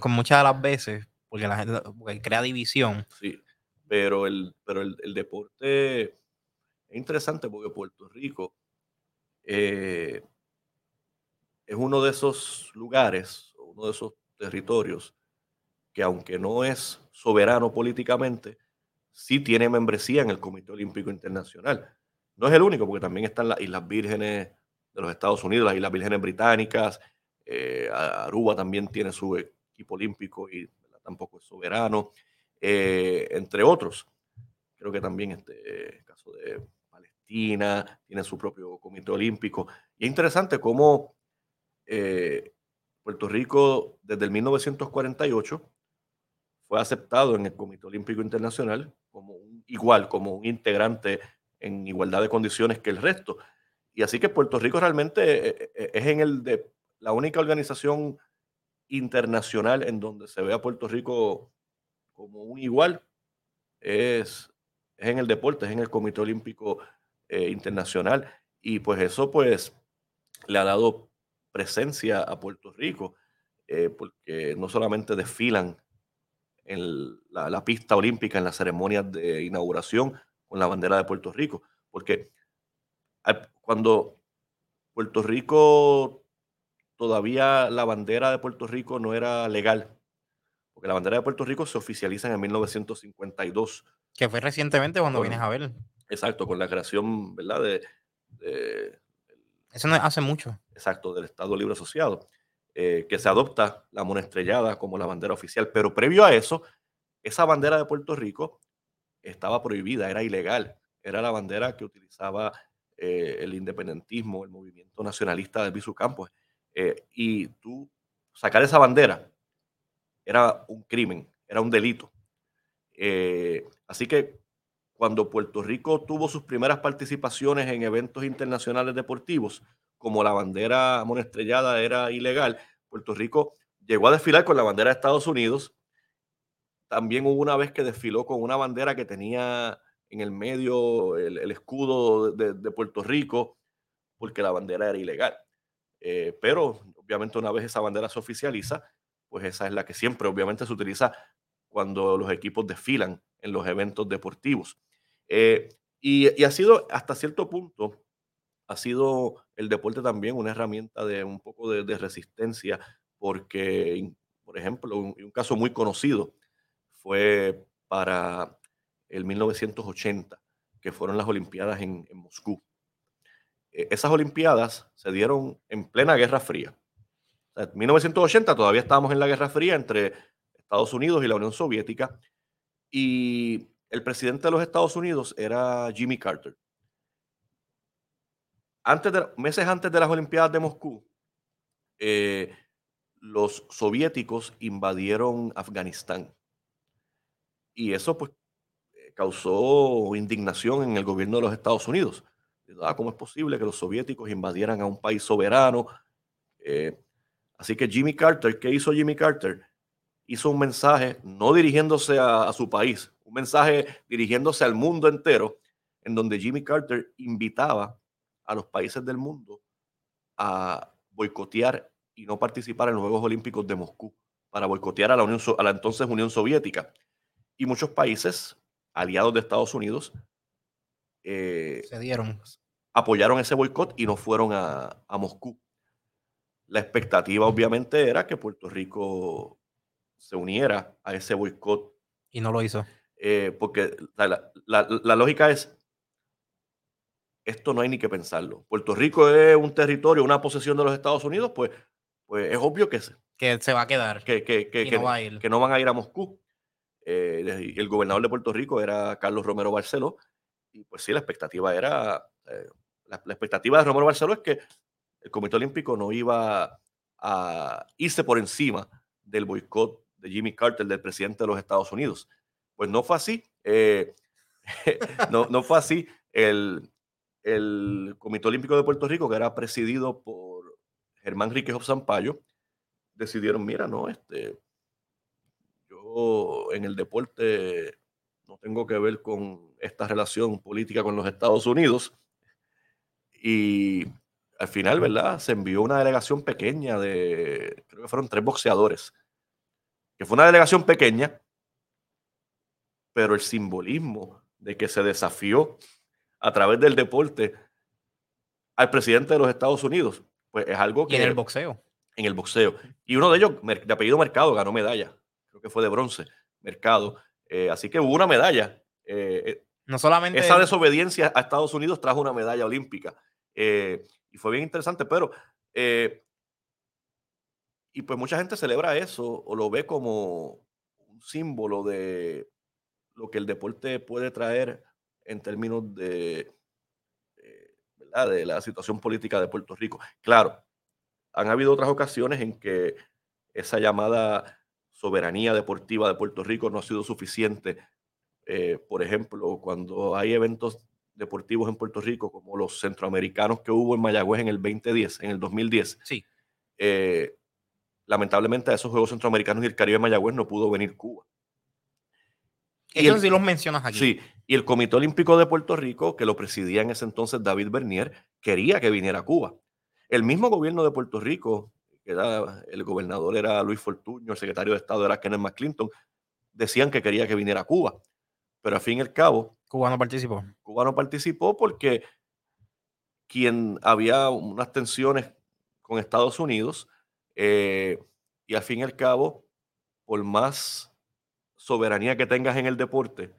con muchas de las veces, porque la gente crea división. Sí, pero el, pero el, el deporte es interesante porque Puerto Rico es uno de esos lugares, uno de esos territorios que aunque no es soberano políticamente, sí tiene membresía en el Comité Olímpico Internacional. No es el único, porque también están las Islas Vírgenes de los Estados Unidos, las Islas Vírgenes Británicas, eh, Aruba también tiene su equipo olímpico y tampoco es soberano, eh, entre otros. Creo que también este caso de Palestina tiene su propio comité olímpico. Y es interesante cómo eh, Puerto Rico desde el 1948 fue aceptado en el Comité Olímpico Internacional como un, igual, como un integrante en igualdad de condiciones que el resto. Y así que Puerto Rico realmente eh, eh, es en el de la única organización internacional en donde se ve a Puerto Rico como un igual es, es en el deporte, es en el Comité Olímpico eh, Internacional. Y pues eso pues le ha dado presencia a Puerto Rico, porque no solamente desfilan en la, pista olímpica en las ceremonias de inauguración con la bandera de Puerto Rico. Porque cuando Puerto Rico todavía la bandera de Puerto Rico no era legal, porque la bandera de Puerto Rico se oficializa en 1952. Que fue recientemente cuando vienes a ver. Exacto, con la creación, ¿verdad? De, Eso no hace mucho. Exacto, del Estado Libre Asociado. Eh, que se adopta la mona estrellada como la bandera oficial, pero previo a eso, esa bandera de Puerto Rico estaba prohibida, era ilegal, era la bandera que utilizaba eh, el independentismo, el movimiento nacionalista de Bisu Campos, eh, y tú sacar esa bandera era un crimen, era un delito. así que cuando Puerto Rico tuvo sus primeras participaciones en eventos internacionales deportivos, como la bandera monestrellada era ilegal, Puerto Rico llegó a desfilar con la bandera de Estados Unidos, también hubo una vez que desfiló con una bandera que tenía en el medio el, escudo de, Puerto Rico, porque la bandera era ilegal. Eh, pero obviamente una vez esa bandera se oficializa, pues esa es la que siempre obviamente se utiliza cuando los equipos desfilan en los eventos deportivos. Eh, y, ha sido hasta cierto punto, ha sido el deporte también una herramienta de un poco de, resistencia, porque, por ejemplo, un, caso muy conocido fue para el 1980, que fueron las Olimpiadas en, Moscú. Eh, esas Olimpiadas se dieron en plena Guerra Fría. En 1980 todavía estábamos en la Guerra Fría entre Estados Unidos y la Unión Soviética. Y el presidente de los Estados Unidos era Jimmy Carter. Antes de, meses antes de las Olimpiadas de Moscú, eh, los soviéticos invadieron Afganistán. Y eso pues causó indignación en el gobierno de los Estados Unidos. ¿Cómo es posible que los soviéticos invadieran a un país soberano? Eh, así que Jimmy Carter, ¿qué hizo Jimmy Carter? Hizo un mensaje, no dirigiéndose a, a su país, un mensaje dirigiéndose al mundo entero, en donde Jimmy Carter invitaba a los países del mundo a boicotear y no participar en los Juegos Olímpicos de Moscú, para boicotear a la, Unión, a la entonces Unión Soviética. Y muchos países aliados de Estados Unidos eh, se dieron. apoyaron ese boicot y no fueron a, a, Moscú. La expectativa obviamente era que Puerto Rico se uniera a ese boicot. Y no lo hizo. Eh, porque la, la, la, lógica es, esto no hay ni que pensarlo. Puerto Rico es un territorio, una posesión de los Estados Unidos, pues, pues es obvio que se, que se va a quedar. Que, que, que, no, va que no van a ir a Moscú. Eh, el gobernador de Puerto Rico era Carlos Romero Barceló, y pues sí, la expectativa era, eh, la, la, expectativa de Romero Barceló es que el Comité Olímpico no iba a irse por encima del boicot de Jimmy Carter, del presidente de los Estados Unidos. Pues no fue así, eh, [laughs] no, no fue así. El, el Comité Olímpico de Puerto Rico, que era presidido por Germán Ríquez Zampayo, decidieron, mira, no, este, en el deporte no tengo que ver con esta relación política con los Estados Unidos. Y al final, ¿verdad? Se envió una delegación pequeña de, creo que fueron tres boxeadores, que fue una delegación pequeña, pero el simbolismo de que se desafió a través del deporte al presidente de los Estados Unidos, pues es algo que... Y en el boxeo. En el boxeo. Y uno de ellos, de apellido Mercado, ganó medalla que fue de bronce, Mercado. Eh, así que hubo una medalla. Eh, no solamente. Esa desobediencia a Estados Unidos trajo una medalla olímpica. Eh, y fue bien interesante, pero. y pues mucha gente celebra eso o lo ve como un símbolo de lo que el deporte puede traer en términos de, ¿verdad? de la situación política de Puerto Rico. Claro, han habido otras ocasiones en que esa llamada soberanía deportiva de Puerto Rico no ha sido suficiente. Eh, por ejemplo, cuando hay eventos deportivos en Puerto Rico, como los centroamericanos que hubo en Mayagüez en el 2010, en el 2010. Sí. Eh, lamentablemente a esos Juegos Centroamericanos y el Caribe de Mayagüez no pudo venir Cuba. Eso sí los mencionas aquí. Sí, y el Comité Olímpico de Puerto Rico, que lo presidía en ese entonces David Bernier, quería que viniera Cuba. El mismo gobierno de Puerto Rico que era, el gobernador era Luis Fortuño, el secretario de Estado era Kenneth McClinton, decían que quería que viniera a Cuba. Pero al fin y al cabo... Cuba no participó. Cuba no participó porque quien había unas tensiones con Estados Unidos eh, y al fin y al cabo, por más soberanía que tengas en el deporte,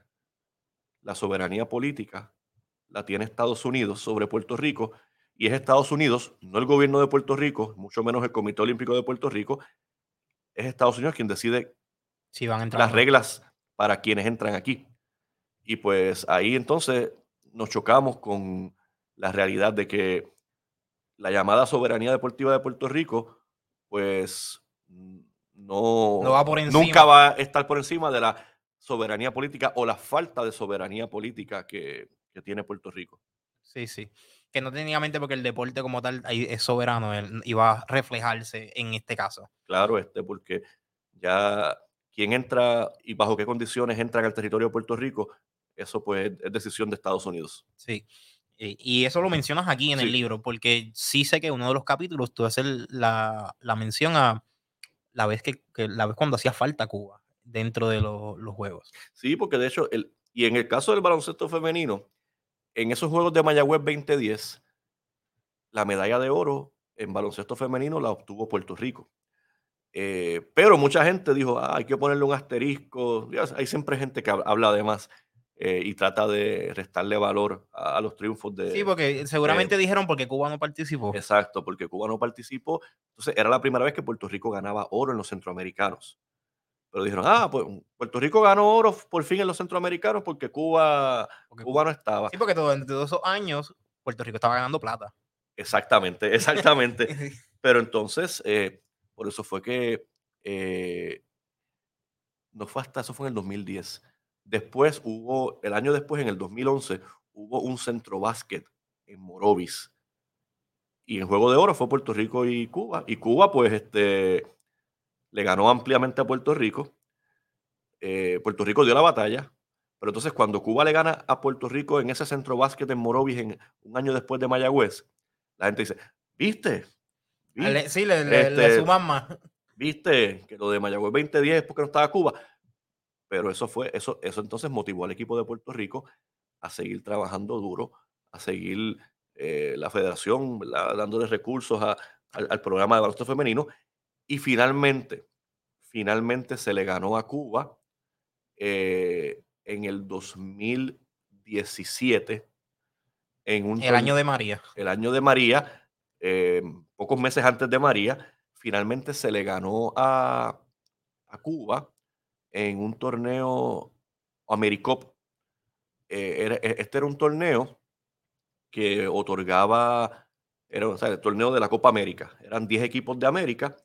la soberanía política la tiene Estados Unidos sobre Puerto Rico y es Estados Unidos, no el gobierno de Puerto Rico, mucho menos el Comité Olímpico de Puerto Rico, es Estados Unidos quien decide si van las reglas para quienes entran aquí. Y pues ahí entonces nos chocamos con la realidad de que la llamada soberanía deportiva de Puerto Rico, pues no, no va por nunca va a estar por encima de la soberanía política o la falta de soberanía política que, que tiene Puerto Rico. Sí, sí que no técnicamente porque el deporte como tal es soberano y va a reflejarse en este caso. Claro, este, porque ya quién entra y bajo qué condiciones entran al territorio de Puerto Rico, eso pues es decisión de Estados Unidos. Sí. Y eso lo mencionas aquí en el libro, porque sí sé que uno de los capítulos tú haces la, la mención a la vez que, la vez cuando hacía falta Cuba dentro de los juegos. Sí, porque de hecho, el, y en el caso del baloncesto femenino, en esos juegos de Mayagüez 2010, la medalla de oro en baloncesto femenino la obtuvo Puerto Rico. Eh, pero mucha gente dijo, ah, hay que ponerle un asterisco. Hay siempre gente que habla además eh, y trata de restarle valor a, los triunfos de... Sí, porque seguramente dijeron porque Cuba no participó. Exacto, porque Cuba no participó. Entonces era la primera vez que Puerto Rico ganaba oro en los centroamericanos. Pero dijeron, ah, pues Puerto Rico ganó oro por fin en los centroamericanos porque Cuba, Cuba no estaba. Sí, porque todos esos años Puerto Rico estaba ganando plata. Exactamente, [laughs] exactamente. [laughs] Pero entonces, eh, por eso fue que eh, no fue hasta eso fue en el 2010 Después hubo, el año después, en el 2011, hubo un centro básquet en Morovis. Y en Juego de Oro fue Puerto Rico y Cuba. Y Cuba, pues, este, le ganó ampliamente a Puerto Rico. Eh, Puerto Rico dio la batalla. Pero entonces, cuando Cuba le gana a Puerto Rico en ese centro básquet en Morovis, en, un año después de Mayagüez, la gente dice, ¿viste? Sí, le, le, este, más. ¿Viste? Que lo de Mayagüez 2010 es porque no estaba Cuba pero eso fue, eso, eso entonces motivó al equipo de Puerto Rico a seguir trabajando duro, a seguir eh, la federación dándole recursos al, programa de baloncesto femenino y finalmente, finalmente se le ganó a Cuba eh, en el 2017. En un el año de María. El año de María, eh, pocos meses antes de María, finalmente se le ganó a, a Cuba en un torneo Americop. Eh, e, este era un torneo que otorgaba, era el torneo de la Copa América. Eran 10 equipos de América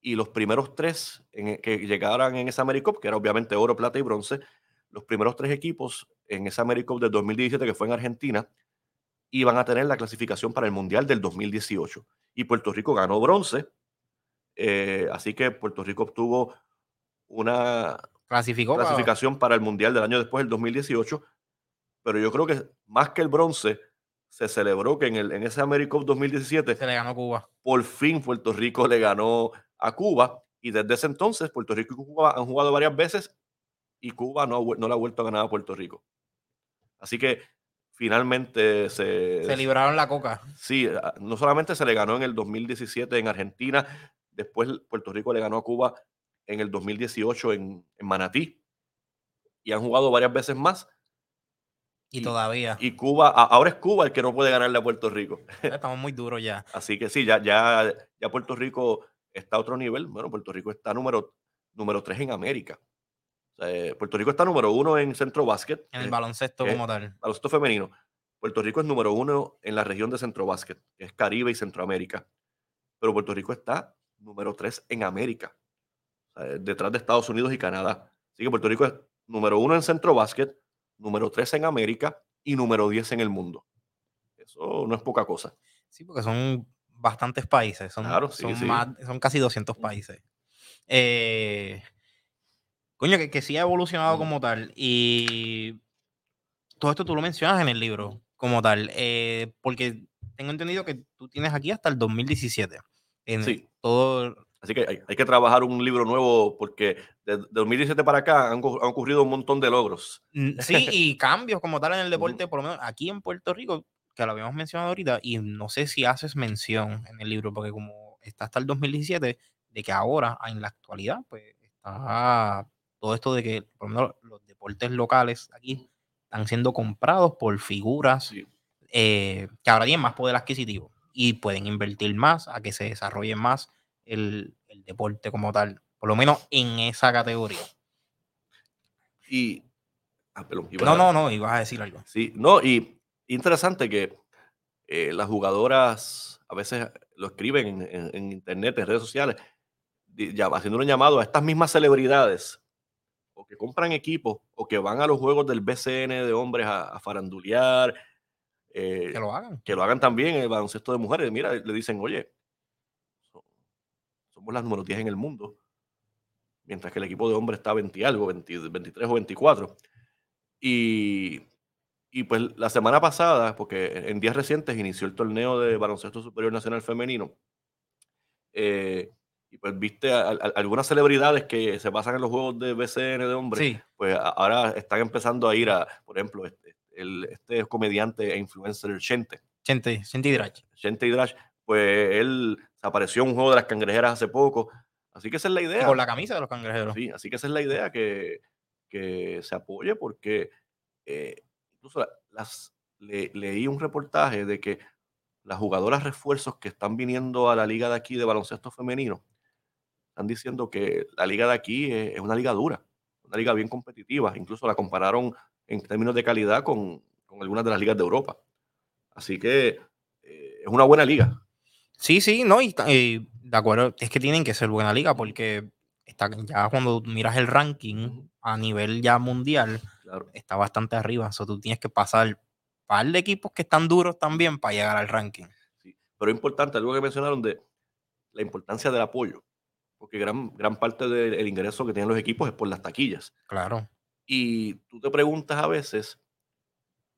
y los primeros tres e, que llegaran en esa Americop, que era obviamente oro, plata y bronce, los primeros tres equipos en esa Americop del 2017, que fue en Argentina, iban a tener la clasificación para el Mundial del 2018. Y Puerto Rico ganó bronce, eh, así que Puerto Rico obtuvo una clasificación para... el Mundial del año después, el 2018. Pero yo creo que más que el bronce, se celebró que en, el, en ese AmeriCup 2017 se le ganó Cuba. Por fin Puerto Rico le ganó a Cuba y desde ese entonces Puerto Rico y Cuba han jugado varias veces y Cuba no, no le ha vuelto a ganar a Puerto Rico. Así que finalmente se... Se libraron la coca. Sí, no solamente se le ganó en el 2017 en Argentina, después Puerto Rico le ganó a Cuba en el 2018 en, Manatí. Y han jugado varias veces más. Y, todavía. Y Cuba, ahora es Cuba el que no puede ganarle a Puerto Rico. Estamos muy duros ya. Así que sí, ya, ya, ya Puerto Rico está a otro nivel. Bueno, Puerto Rico está número, número 3 en América. Eh, Puerto Rico está número uno en centro básquet. En el baloncesto como tal. Baloncesto femenino. Puerto Rico es número uno en la región de centro básquet, que es Caribe y Centroamérica. Pero Puerto Rico está número 3 en América. Eh, detrás de Estados Unidos y Canadá. Así que Puerto Rico es número uno en centro básquet, número tres en América y número diez en el mundo. Eso no es poca cosa. Sí, porque son bastantes países, son, son, casi 200 países. Eh, coño, que, que sí ha evolucionado como tal. Y todo esto tú lo mencionas en el libro como tal, eh, porque tengo entendido que tú tienes aquí hasta el 2017. En sí. todo Así que hay, que trabajar un libro nuevo porque de, 2017 para acá han, ocurrido un montón de logros. Mm, [laughs] sí, y cambios como tal en el deporte, por lo menos aquí en Puerto Rico, que lo habíamos mencionado ahorita, y no sé si haces mención en el libro, porque como está hasta el 2017, de que ahora, en la actualidad, pues está todo esto de que, por lo menos, los deportes locales aquí están siendo comprados por figuras eh, que ahora tienen más poder adquisitivo y pueden invertir más a que se desarrollen más el, deporte como tal, por lo menos en esa categoría. Y. Ah, no, no, no, ibas a decir algo. Sí, no, y interesante que eh, las jugadoras a veces lo escriben en, internet, en redes sociales, ya, haciendo un llamado a estas mismas celebridades, o que compran equipos, o que van a los juegos del BCN de hombres a, farandulear. Eh, que lo hagan. Que lo hagan también el baloncesto de mujeres. Mira, le dicen, oye, somos las número 10 en el mundo. mientras que el equipo de hombres está 20 algo, 23 o 24. Y, y pues la semana pasada, porque en días recientes inició el torneo de baloncesto superior nacional femenino, eh, y pues viste algunas celebridades que se pasan en los juegos de BCN de hombres, pues ahora están empezando a ir a, por ejemplo, este, el, este comediante e influencer Chente. Chente, Chente Hidrach. Chente Hidrach, pues él se apareció en un juego de las cangrejeras hace poco. Así que esa es la idea. Con la camisa de los cangrejeros. Sí, así que esa es la idea, que, que se apoye porque eh, incluso las, leí un reportaje de que las jugadoras refuerzos que están viniendo a la liga de aquí de baloncesto femenino están diciendo que la liga de aquí es, una liga dura, una liga bien competitiva. Incluso la compararon en términos de calidad con, algunas de las ligas de Europa. Así que eh, es una buena liga. Sí, sí, no, y, de acuerdo, es que tienen que ser buena liga porque está, ya cuando miras el ranking a nivel ya mundial, está bastante arriba. O tú tienes que pasar un par de equipos que están duros también para llegar al ranking. Sí, pero es importante, algo que mencionaron de la importancia del apoyo, porque gran, gran parte del ingreso que tienen los equipos es por las taquillas. Claro. Y tú te preguntas a veces,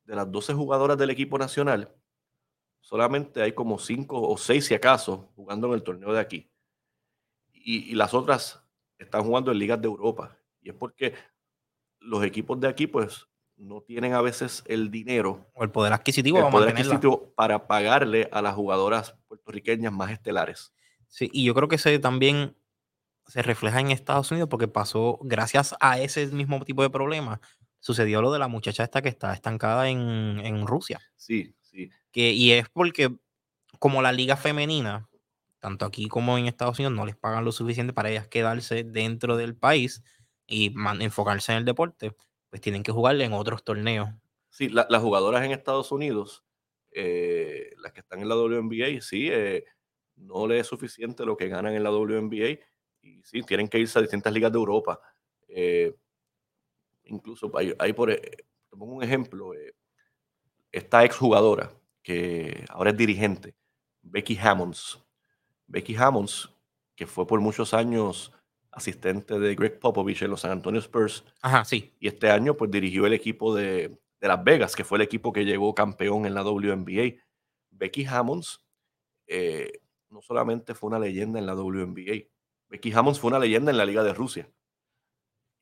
de las 12 jugadoras del equipo nacional, solamente hay como 5 o 6 si acaso jugando en el torneo de aquí. Y, y las otras están jugando en ligas de Europa. Y es porque los equipos de aquí, pues, no tienen a veces el dinero o el poder adquisitivo, el poder adquisitivo para pagarle a las jugadoras puertorriqueñas más estelares. Sí, y yo creo que se también se refleja en Estados Unidos porque pasó, gracias a ese mismo tipo de problema, sucedió lo de la muchacha esta que está estancada en, en Rusia. Sí, Que, y es porque como la liga femenina, tanto aquí como en Estados Unidos, no les pagan lo suficiente para ellas quedarse dentro del país, y enfocarse en el deporte, pues tienen que jugarle en otros torneos. Sí, las jugadoras en Estados Unidos, eh, las que están en la WNBA, sí, eh, no les es suficiente lo que ganan en la WNBA y sí, tienen que irse a distintas ligas de Europa. Eh, incluso hay, por, te pongo un ejemplo, esta exjugadora que ahora es dirigente, Becky Hammonds. Becky Hammonds, que fue por muchos años asistente de Greg Popovich en los San Antonio Spurs. Ajá, sí. Y este año pues dirigió el equipo de, Las Vegas, que fue el equipo que llegó campeón en la WNBA. Becky Hammonds eh, no solamente fue una leyenda en la WNBA, Becky Hammonds fue una leyenda en la Liga de Rusia.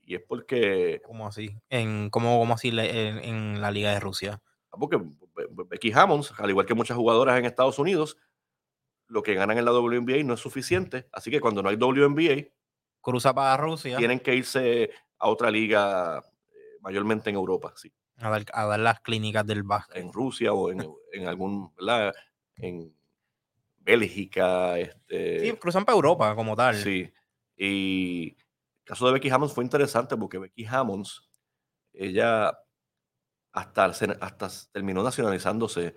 Y es porque... ¿Cómo así? ¿En, cómo, cómo así en, la Liga de Rusia? Ah, porque Becky Hammonds, al igual que muchas jugadoras en Estados Unidos, lo que ganan en la WNBA no es suficiente. Así que cuando no hay WNBA, cruza para Rusia. Tienen que irse a otra liga, eh, mayormente en Europa, sí. A dar, las clínicas del básquet. En Rusia o en, [laughs] en algún, ¿verdad? En Bélgica. Este, sí, cruzan para Europa como tal. Sí. Y el caso de Becky Hammonds fue interesante porque Becky Hammonds, ella hasta, hasta terminó nacionalizándose.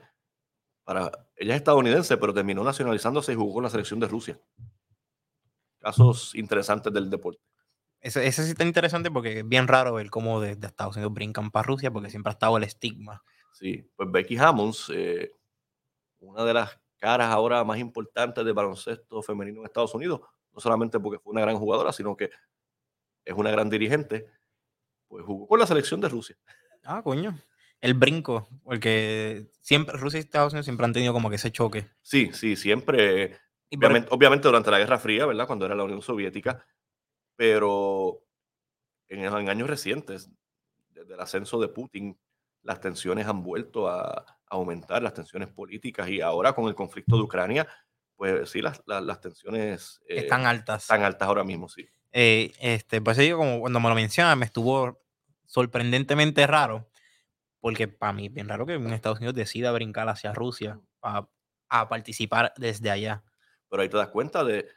Para, ella es estadounidense, pero terminó nacionalizándose y jugó con la selección de Rusia casos interesantes del deporte. Ese, ese sí está interesante porque es bien raro ver cómo de, Estados Unidos brincan para Rusia porque siempre ha estado el estigma. Sí, pues Becky Hammonds, eh, una de las caras ahora más importantes del baloncesto femenino en Estados Unidos, no solamente porque fue una gran jugadora, sino que es una gran dirigente, pues jugó con la selección de Rusia. Ah, coño. El brinco, porque siempre Rusia y Estados Unidos siempre han tenido como que ese choque. Sí, sí, siempre Obviamente, durante la Guerra Fría, ¿verdad? Cuando era la Unión Soviética, pero en, años recientes, desde el ascenso de Putin, las tensiones han vuelto a, aumentar, las tensiones políticas, y ahora con el conflicto de Ucrania, pues sí, las, las, tensiones eh, están altas. Están altas ahora mismo, sí. Eh, este, pues yo, como cuando me lo mencionas, me estuvo sorprendentemente raro, porque para mí es bien raro que en Estados Unidos decida brincar hacia Rusia a, a participar desde allá pero ahí te das cuenta de,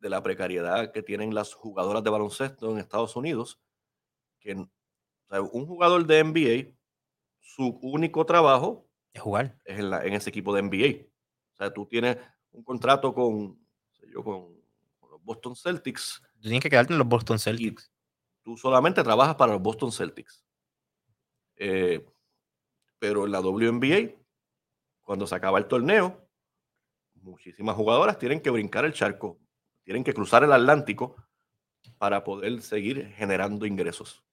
la precariedad que tienen las jugadoras de baloncesto en Estados Unidos, que un jugador de NBA, su único trabajo es jugar. Es en, ese equipo de NBA. O sea, tú tienes un contrato con, yo, con, los Boston Celtics. Tú tienes que quedarte en los Boston Celtics. Tú solamente trabajas para los Boston Celtics. Eh, pero en la WNBA, cuando se acaba el torneo, muchísimas jugadoras tienen que brincar el charco, tienen que cruzar el Atlántico para poder seguir generando ingresos.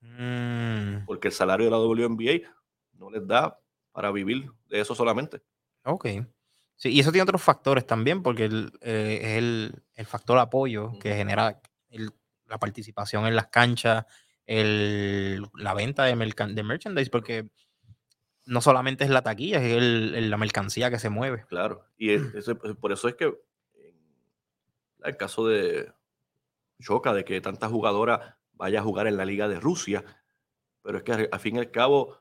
Mm, Porque el salario de la WNBA no les da para vivir de eso solamente. ok. Sí, y eso tiene otros factores también, porque el, eh, es el, el factor apoyo que genera el- la participación en las canchas, el, la venta de, de merchandise, porque no solamente es la taquilla, es el- la mercancía que se mueve. Claro. Y es- [clears throat] por eso es que en el caso de choca de que tanta jugadora vaya a jugar en la Liga de Rusia, pero es que al fin y al cabo,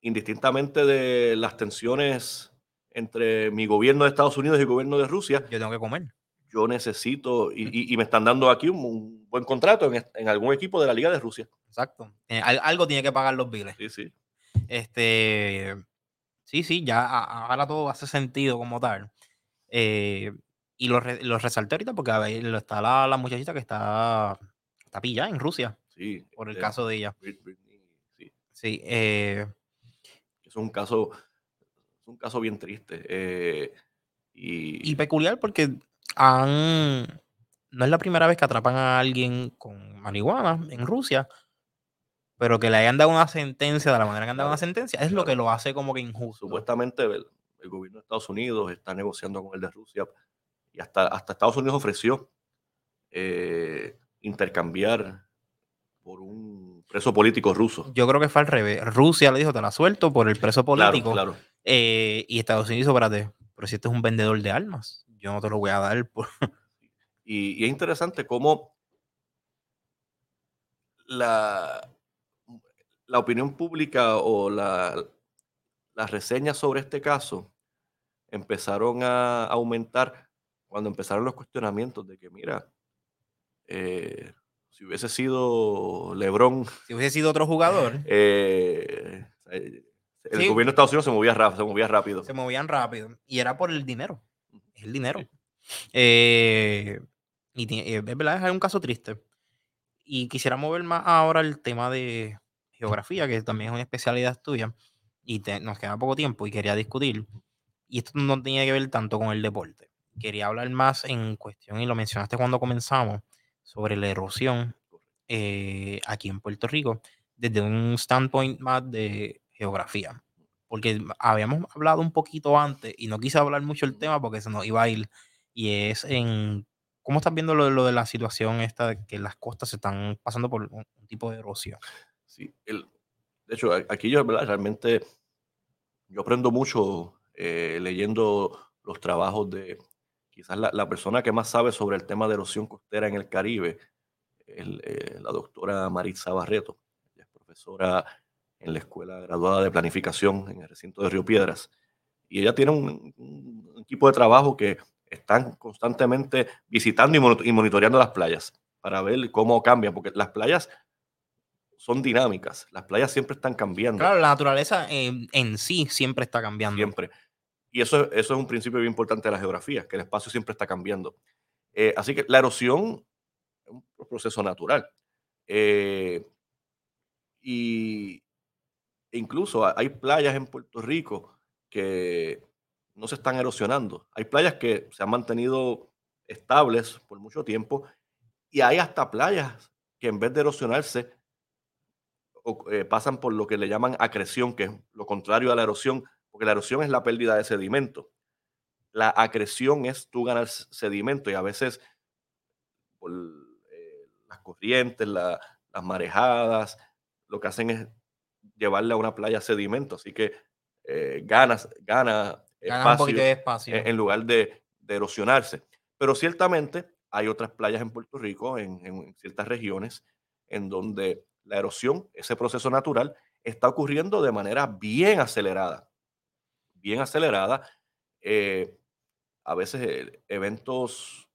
indistintamente de las tensiones entre mi gobierno de Estados Unidos y el gobierno de Rusia, Yo tengo que comer. Yo necesito, y, y- y me están dando aquí un, un buen contrato en, algún equipo de la Liga de Rusia. Exacto. Eh, al- algo tiene que pagar los biles. Sí, sí. Este, sí, sí, ya ahora todo hace sentido como tal. Eh, y lo, lo resalté ahorita porque a ver, lo- está la, la muchachita que está, está pillada en Rusia sí por el este, caso de ella. Sí. Sí, eh, Es un caso, es un caso bien triste. y, y peculiar porque han, no es la primera vez que atrapan a alguien con marihuana en Rusia, pero que le hayan dado una sentencia de la manera que han dado una sentencia es lo que lo hace como que injusto. supuestamente el, el gobierno de Estados Unidos está negociando con el de Rusia y hasta, hasta Estados Unidos ofreció eh, intercambiar por un preso político ruso. Yo creo que fue al revés. Rusia le dijo, te la suelto por el preso político. claro. eh, y Estados Unidos espérate, pero si este es un vendedor de armas, yo no te lo voy a dar. Por... [laughs] Y, y es interesante cómo la, la opinión pública o la, las reseñas sobre este caso empezaron a aumentar cuando empezaron los cuestionamientos de que, mira, eh, si hubiese sido Lebron, Si hubiese sido otro jugador, [laughs] eh, eh, el Sí. gobierno de Estados Unidos se movía se movía rápido. se movían rápido. Y era por el dinero. Es el dinero. Eh, y eh, es verdad, es un caso triste. Y quisiera mover más ahora el tema de geografía, que también es una especialidad tuya. Y te- nos queda poco tiempo y quería discutir. Y esto no tenía que ver tanto con el deporte. Quería hablar más en cuestión, y lo mencionaste cuando comenzamos, sobre la erosión eh, aquí en Puerto Rico, desde un standpoint más de geografía. Porque habíamos hablado un poquito antes y no quise hablar mucho el tema porque se nos iba a ir. Y es en cómo estás viendo lo, lo de la situación esta de que las costas se están pasando por un, un tipo de erosión. Sí, el, de hecho, aquí yo ¿verdad? realmente yo aprendo mucho eh, leyendo los trabajos de quizás la, la persona que más sabe sobre el tema de erosión costera en el Caribe, el, eh, la doctora Maritza Barreto, ella es profesora en la Escuela Graduada de Planificación en el recinto de Río Piedras. Y ella tiene un, un equipo de trabajo que están constantemente visitando y, monito- y monitoreando las playas para ver cómo cambian, porque las playas son dinámicas, las playas siempre están cambiando, Claro, la naturaleza en, en sí siempre está cambiando. siempre. Y eso, eso es un principio bien importante de la geografía, que el espacio siempre está cambiando. Eh, así que la erosión es un proceso natural. Eh, y incluso ha- hay playas en Puerto Rico que no se están erosionando. Hay playas que se han mantenido estables por mucho tiempo y hay hasta playas que en vez de erosionarse eh, pasan por lo que le llaman acreción, que es lo contrario a la erosión, porque la erosión es la pérdida de sedimento. La acreción es tú ganar sedimento y a veces por eh, las corrientes, la- las marejadas, lo que hacen es llevarle a una playa sedimento, así que eh, ganas, gana poquito espacio de espacio. en, en lugar de, de erosionarse. Pero ciertamente hay otras playas en Puerto Rico, en, en ciertas regiones, en donde la erosión, ese proceso natural, está ocurriendo de manera bien acelerada. Bien acelerada. eh, a veces eh, eventos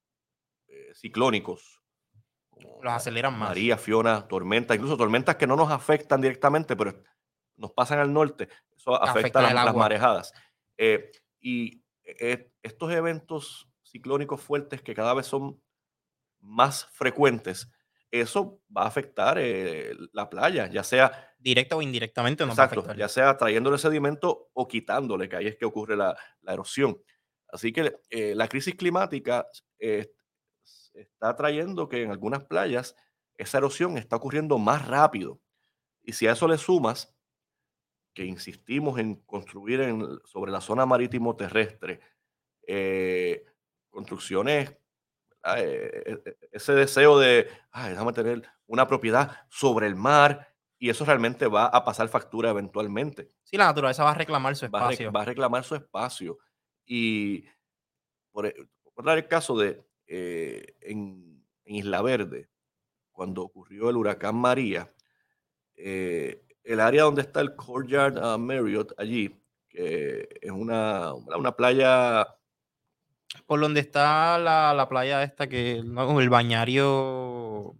eh, ciclónicos. Los aceleran más. María, Fiona, tormentas, incluso tormentas que no nos afectan directamente, pero nos pasan al norte, eso afecta Afectan las, marejadas. Eh, y eh, estos eventos ciclónicos fuertes que cada vez son más frecuentes, eso va a afectar eh, la playa, ya sea, Directa o indirectamente nos va a exacto, ya sea trayéndole sedimento o quitándole, que ahí es que ocurre la, la erosión. Así que eh, la crisis climática eh, está trayendo que en algunas playas esa erosión está ocurriendo más rápido. Y si a eso le sumas que insistimos en construir en, sobre la zona marítimo terrestre eh, construcciones, eh, eh, ese deseo de, ay, déjame tener una propiedad sobre el mar, y eso realmente va a pasar factura eventualmente. Sí, la naturaleza va a reclamar su Va a, espacio. va a reclamar su espacio. Y por, e- por dar el caso de eh, en, en Isla Verde, cuando ocurrió el huracán María, eh, el área donde está el Courtyard ah, Marriott allí, que es una, una playa Por donde está la, la playa esta que, no, el bañario.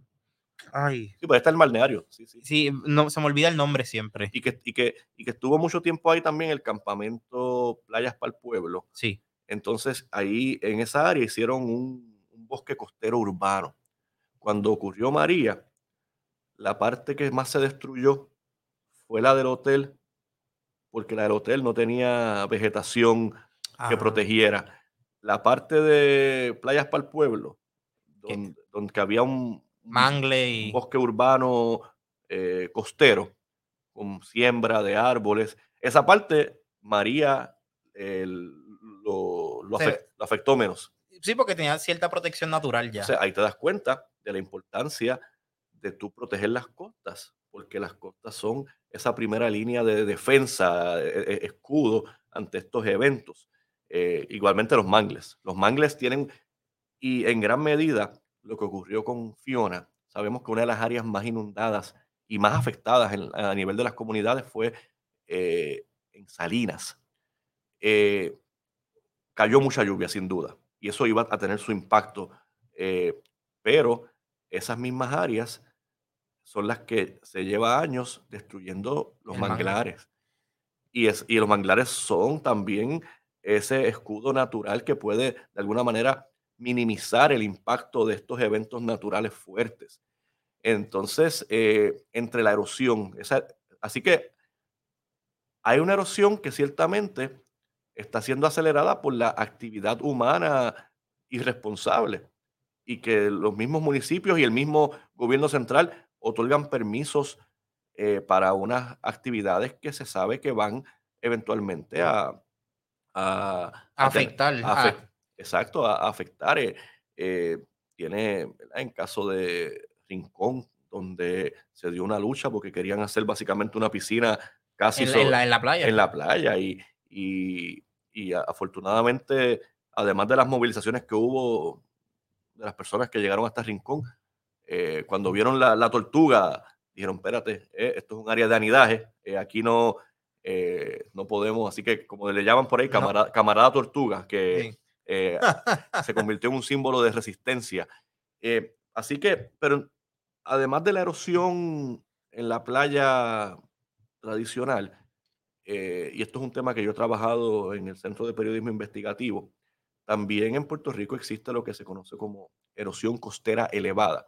Ay, Sí, pues está el balneario. Sí, sí. sí, no, se me olvida el nombre siempre. Y que, y, que, y que estuvo mucho tiempo ahí también el campamento Playas para el Pueblo. Sí, Entonces, ahí en esa área hicieron un, un bosque costero urbano. Cuando ocurrió María, la parte que más se destruyó fue la del hotel, porque la del hotel no tenía vegetación que Ajá. protegiera. La parte de Playas para el Pueblo, donde, donde había un, Mangle un y. bosque urbano eh, costero con siembra de árboles. Esa parte, María el- lo, afectó menos. Sí, porque tenía cierta protección natural ya. O sea, ahí te das cuenta de la importancia de tú proteger las costas, porque las costas son esa primera línea de defensa, eh, eh, escudo ante estos eventos. Eh, igualmente los mangles. Los mangles tienen, y en gran medida, lo que ocurrió con Fiona, sabemos que una de las áreas más inundadas y más afectadas en- a nivel de las comunidades fue eh, en Salinas. Eh, cayó mucha lluvia, sin duda, y eso iba a tener su impacto, pero esas mismas áreas son las que se lleva años destruyendo los El manglares. Y, es, y los manglares son también ese escudo natural que puede de alguna manera minimizar el impacto de estos eventos naturales fuertes. Entonces, eh, entre la erosión, esa, así que hay una erosión que ciertamente está siendo acelerada por la actividad humana irresponsable y que los mismos municipios y el mismo gobierno central otorgan permisos eh, para unas actividades que se sabe que van eventualmente a, Afectar. a ah, exacto, a, afectar. eh, eh, tiene, ¿verdad? en caso de Rincón, donde se dio una lucha porque querían hacer básicamente una piscina casi en, la- sobre- en la, en la playa. en la playa y, y- afortunadamente, además de las movilizaciones que hubo de las personas que llegaron hasta Rincón, eh, cuando vieron la, la tortuga, dijeron, espérate, eh, esto es un área de anidaje, eh, aquí no, no podemos, así que como le llaman por ahí, No. camarada, tortuga, que Sí. [laughs] se convirtió en un símbolo de resistencia. Así que, pero además de la erosión en la playa tradicional, eh, y esto es un tema que yo he trabajado en el Centro de Periodismo Investigativo, también en Puerto Rico existe lo que se conoce como erosión costera elevada.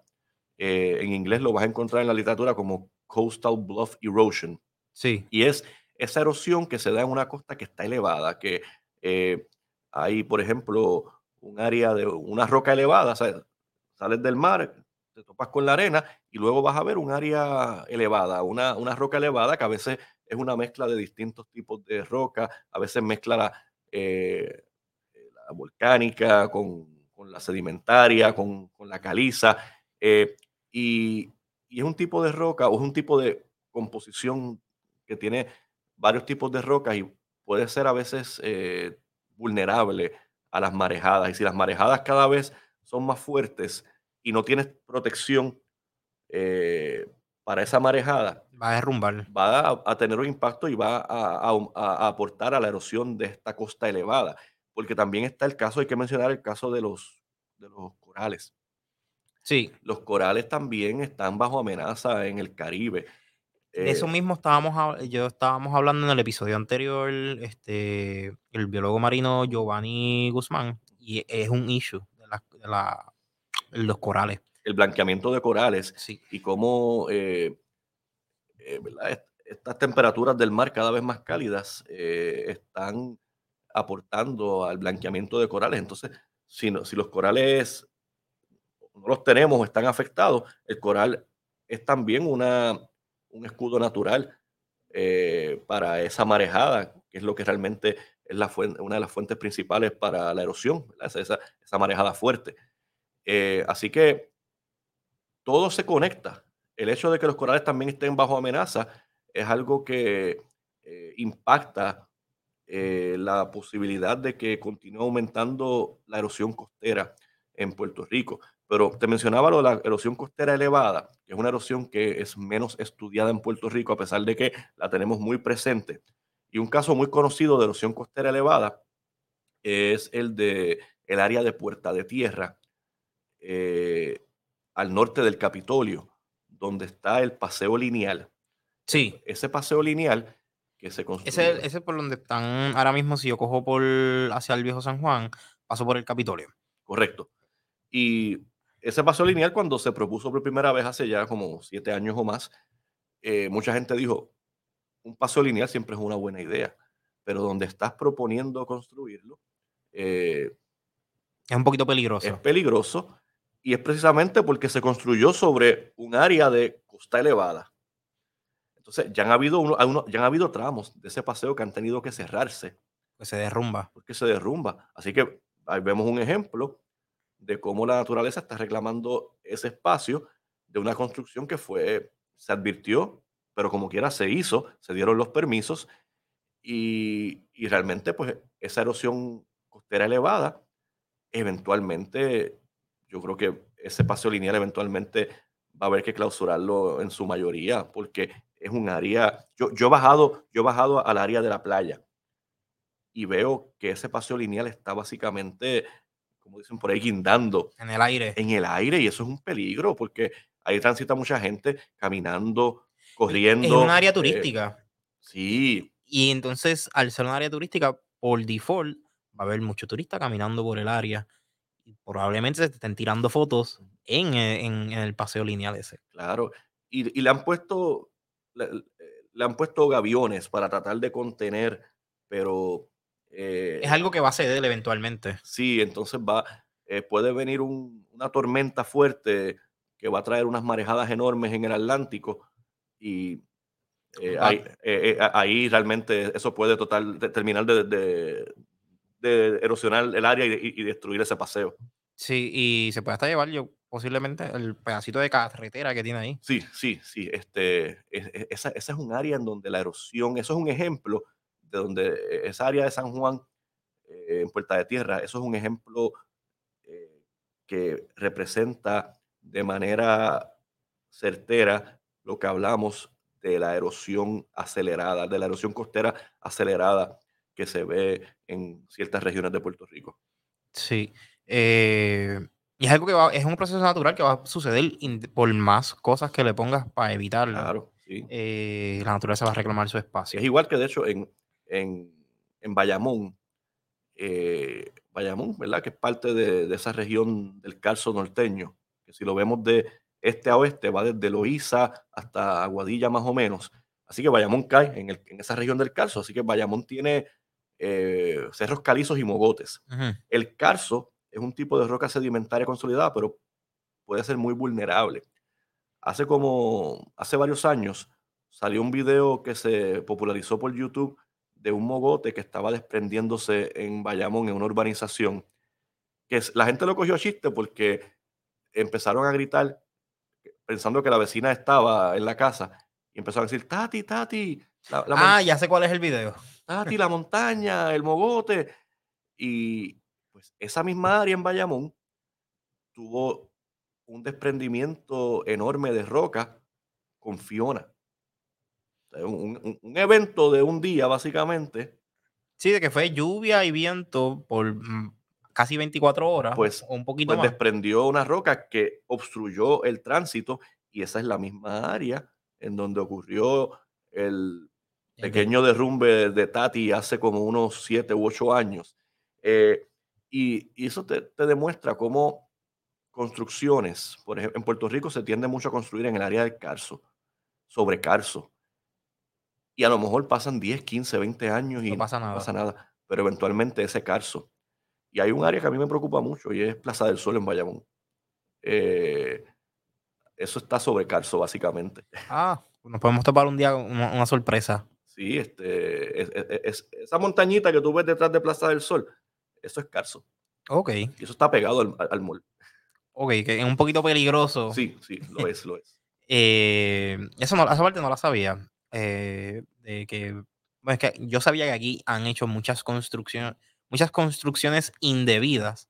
Eh, en inglés lo vas a encontrar en la literatura como coastal bluff erosion. Sí. Y es esa erosión que se da en una costa que está elevada, que eh, hay, por ejemplo, un área de una roca elevada, sea, sales del mar, te topas con la arena y luego vas a ver un área elevada, una, una roca elevada que a veces es una mezcla de distintos tipos de roca, a veces mezcla la, eh, la volcánica con, con la sedimentaria, con, con la caliza, eh, y, y es un tipo de roca o es un tipo de composición que tiene varios tipos de rocas y puede ser a veces eh, vulnerable a las marejadas. Y si las marejadas cada vez son más fuertes y no tienes protección eh, para esa marejada, Va a derrumbar. va a, a tener un impacto y va a, a- a aportar a la erosión de esta costa elevada. Porque también está el caso, hay que mencionar el caso de los, de los corales. Sí. Los corales también están bajo amenaza en el Caribe. De eso Eh, mismo estábamos, yo estábamos hablando en el episodio anterior, este, el biólogo marino Giovanni Guzmán, y es un issue de, la- de la- los corales. el blanqueamiento de corales Sí. y cómo eh, eh, estas temperaturas del mar cada vez más cálidas eh, están aportando al blanqueamiento de corales. Entonces, si, no- si los corales no los tenemos están afectados, el coral es también una, un escudo natural eh, para esa marejada, que es lo que realmente es la fuente, una de las fuentes principales para la erosión, esa, esa, marejada fuerte. Eh, así que todo se conecta. El hecho de que los corales también estén bajo amenaza es algo que eh, impacta la posibilidad de que continúe aumentando la erosión costera en Puerto Rico. Pero te mencionaba lo de la erosión costera elevada, que es una erosión que es menos estudiada en Puerto Rico, a pesar de que la tenemos muy presente. Y un caso muy conocido de erosión costera elevada es el de el área de Puerta de Tierra, eh, al norte del Capitolio, donde está el paseo lineal. Sí. Ese paseo lineal que se construyó. Ese, ese por donde están ahora mismo, si yo cojo por hacia el viejo San Juan, paso por el Capitolio. Correcto. Y ese paso lineal, cuando se propuso por primera vez hace ya como siete años o más, eh, mucha gente dijo, un paso lineal siempre es una buena idea, pero donde estás proponiendo construirlo, eh, es un poquito peligroso. Es peligroso y es precisamente porque se construyó sobre un área de costa elevada. Entonces, ya han habido, uno, ya han habido tramos de ese paseo que han tenido que cerrarse. Que se derrumba. Porque se derrumba. Así que ahí vemos un ejemplo de cómo la naturaleza está reclamando ese espacio de una construcción que fue, se advirtió, pero como quiera se hizo, se dieron los permisos y, y realmente pues esa erosión costera elevada, eventualmente, yo creo que ese paseo lineal eventualmente va a haber que clausurarlo en su mayoría, porque es un área, yo, yo, he bajado, yo bajado al área de la playa y veo que ese paseo lineal está básicamente como dicen por ahí, guindando. En el aire. En el aire, y eso es un peligro, porque ahí transita mucha gente caminando, corriendo. Es un área eh, turística. sí. Y entonces, al ser un área turística, por default, va a haber muchos turistas caminando por el área. Y probablemente se estén tirando fotos en, eh, en, el paseo lineal ese. Claro. Y, y le han puesto. Le, le han puesto gaviones para tratar de contener, pero es algo eh, que va a ceder eventualmente. Sí, entonces va, eh, puede venir una tormenta fuerte que va a traer unas marejadas enormes en el Atlántico y eh, ahí, realmente eso puede total, terminar de, erosionar el área y, destruir ese paseo. Sí, y se puede hasta llevar yo posiblemente el pedacito de carretera que tiene ahí. Sí, sí, sí. Este, esa, esa es un área en donde la erosión, eso es un ejemplo de donde eh, esa área de San Juan, eh, en Puerta de Tierra, eso es un ejemplo eh, que representa de manera certera lo que hablamos de la erosión acelerada, de la erosión costera acelerada que se ve en ciertas regiones de Puerto Rico. Sí. y es algo que va, es un proceso natural que va a suceder por más cosas que le pongas para evitarlo. Claro, sí. la naturaleza va a reclamar su espacio. Es igual que de hecho en, en, en Bayamón, eh, Bayamón, ¿verdad? Que es parte de, esa región del Carso norteño, que si lo vemos de este a oeste, va desde Loíza hasta Aguadilla más o menos. Así que Bayamón cae en, esa región del Carso, así que Bayamón tiene eh, cerros calizos y mogotes. El Carso es un tipo de roca sedimentaria consolidada, pero puede ser muy vulnerable. Hace como, hace varios años, salió un video que se popularizó por YouTube de un mogote que estaba desprendiéndose en Bayamón, en una urbanización, que la gente lo cogió a chiste porque empezaron a gritar pensando que la vecina estaba en la casa y empezaron a decir, Tati, Tati. ah, ya sé cuál es el video. Tati, la montaña, el mogote. Y pues esa misma área en Bayamón tuvo un desprendimiento enorme de roca con Fiona. Un, evento de un día, básicamente. Sí, de que fue lluvia y viento por mm, casi 24 horas. Pues, un poquito pues desprendió una roca que obstruyó el tránsito y esa es la misma área en donde ocurrió el pequeño derrumbe de Tati hace como unos 7 u 8 años. Eh, y, eso te, te, demuestra cómo construcciones, por ejemplo, en Puerto Rico se tiende mucho a construir en el área del Carso, sobre Carso y a lo mejor pasan 10, 15, 20 años y no pasa nada. No pasa nada pero eventualmente ese carso. Y hay un área que a mí me preocupa mucho y es Plaza del Sol en Bayamón. Eh, eso está sobre Carso, básicamente. Ah, nos podemos topar un día una, una sorpresa. Sí, este, es- es- es- esa montañita que tú ves detrás de Plaza del Sol, eso es Carso. Ok, Y eso está pegado al, al- al mall. ok, que es un poquito peligroso. Sí, sí, lo es, lo es. [laughs] Eh, eso no, esa parte no la sabía. Eh, de que, bueno, es que yo sabía que aquí han hecho muchas construcciones, muchas construcciones indebidas.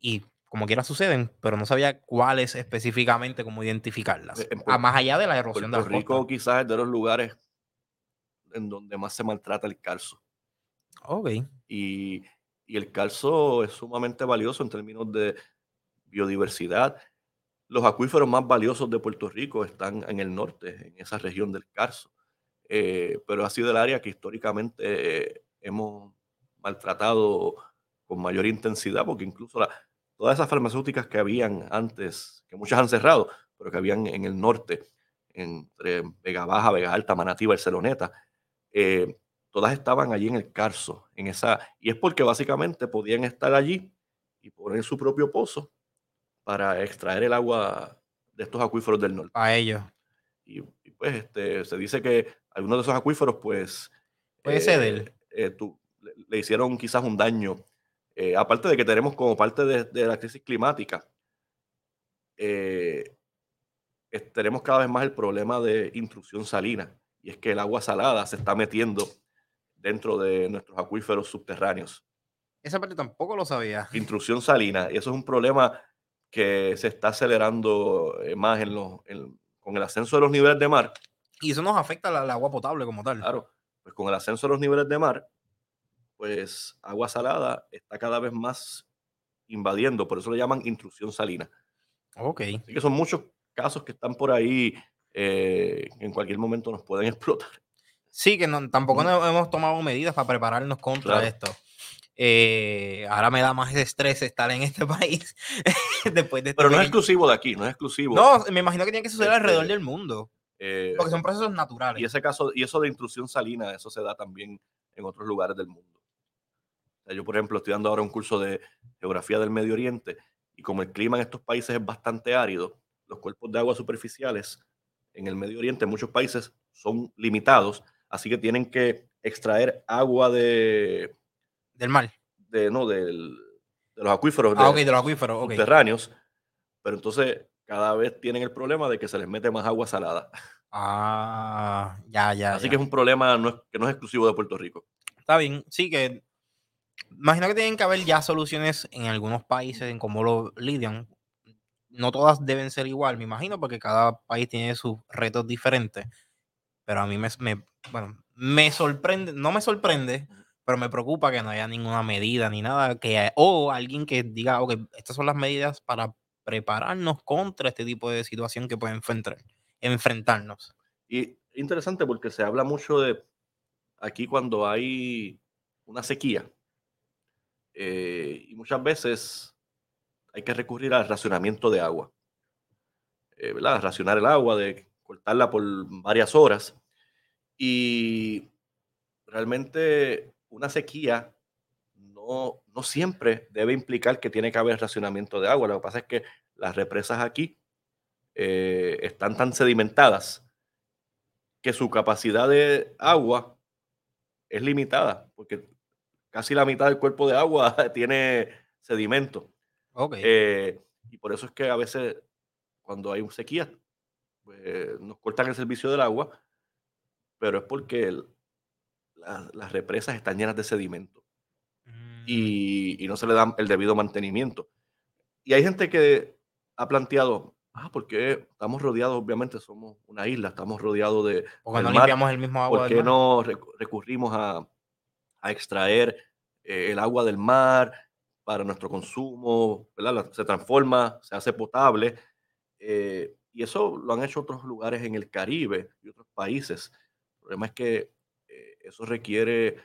Y como quiera suceden, pero no sabía cuáles específicamente, cómo identificarlas. En Ah, Puerto- más allá de la erosión de Puerto la Rico costa. quizás es de los lugares en donde más se maltrata el calzo. Ok. Y, y el calzo es sumamente valioso en términos de biodiversidad. Los acuíferos más valiosos de Puerto Rico están en el norte, en esa región del Carso. Eh, pero ha sido el área que históricamente eh, hemos maltratado con mayor intensidad, porque incluso todas esas farmacéuticas que habían antes, que muchas han cerrado, pero que habían en el norte, entre Vega Baja, Vega Alta, Manatí, Barceloneta, eh, todas estaban allí en el Carso, en esa, y es porque básicamente podían estar allí y poner su propio pozo para extraer el agua de estos acuíferos del norte. Para ellos. Y, y, pues este, se dice que algunos de esos acuíferos, pues, Puede ceder. eh, tu- le, le hicieron quizás un daño. Eh, aparte de que tenemos como parte de, de la crisis climática, eh, tenemos cada vez más el problema de intrusión salina. Y es que el agua salada se está metiendo dentro de nuestros acuíferos subterráneos. Esa parte tampoco lo sabía. Intrusión salina, y eso es un problema que se está acelerando eh, más en los, en- con el ascenso de los niveles de mar. Y eso nos afecta al agua potable como tal. Claro, pues con el ascenso de los niveles de mar, pues agua salada está cada vez más invadiendo, por eso le llaman intrusión salina. Ok. Así que son muchos casos que están por ahí eh, que en cualquier momento nos pueden [laughs] explotar. Sí, que no- tampoco no hemos tomado medidas para prepararnos contra Claro. esto. Eh, ahora me da más estrés estar en este [laughs] país [laughs] después de este Pero no es pequeño- exclusivo de aquí, no es exclusivo. No, me imagino que tiene que suceder Este, alrededor del mundo. eh, Porque son procesos naturales. y ese caso, y eso de intrusión salina, eso se da también en otros lugares del mundo. O sea, yo, por ejemplo, estoy dando ahora un curso de geografía del Medio Oriente y como el clima en estos países es bastante árido, los cuerpos de agua superficiales en el Medio Oriente, en muchos países, son limitados, así que tienen que extraer agua de, Del mar. de, no, del- de los acuíferos Ah, de- ok, de los acuíferos. ok. subterráneos, pero entonces cada vez tienen el problema de que se les mete más agua salada. Ah, ya, ya. Así ya. que es un problema no es- que no es exclusivo de Puerto Rico. Está bien, sí que imagino que tienen que haber ya soluciones en algunos países en cómo lo lidian. No todas deben ser igual, me imagino, porque cada país tiene sus retos diferentes. Pero a mí me, me- bueno, me sorprende, no me sorprende, pero me preocupa que no haya ninguna medida ni nada que o alguien que diga, ok, estas son las medidas para prepararnos contra este tipo de situación que puede enfrentar, enfrentarnos. Y interesante porque se habla mucho de aquí cuando hay una sequía. eh, y muchas veces hay que recurrir al racionamiento de agua. eh, ¿verdad? Racionar el agua, de cortarla por varias horas. Y realmente una sequía no, no siempre debe implicar que tiene que haber racionamiento de agua. Lo que pasa es que las represas aquí eh, están tan sedimentadas que su capacidad de agua es limitada, porque casi la mitad del cuerpo de agua [laughs] tiene sedimento. Eh, y por eso es que a veces cuando hay un sequía, pues, nos cortan el servicio del agua, pero es porque el- la- las represas están llenas de sedimento Mm, y, y no se le da el debido mantenimiento. Y hay gente que ha planteado, ah, porque estamos rodeados, obviamente somos una isla, estamos rodeados de, porque no mar, limpiamos el mismo agua ¿por qué no recu- recurrimos a, a extraer eh, el agua del mar para nuestro consumo? ¿verdad? Se transforma, se hace potable. eh, y eso lo han hecho otros lugares en el Caribe y otros países. El problema es que eso requiere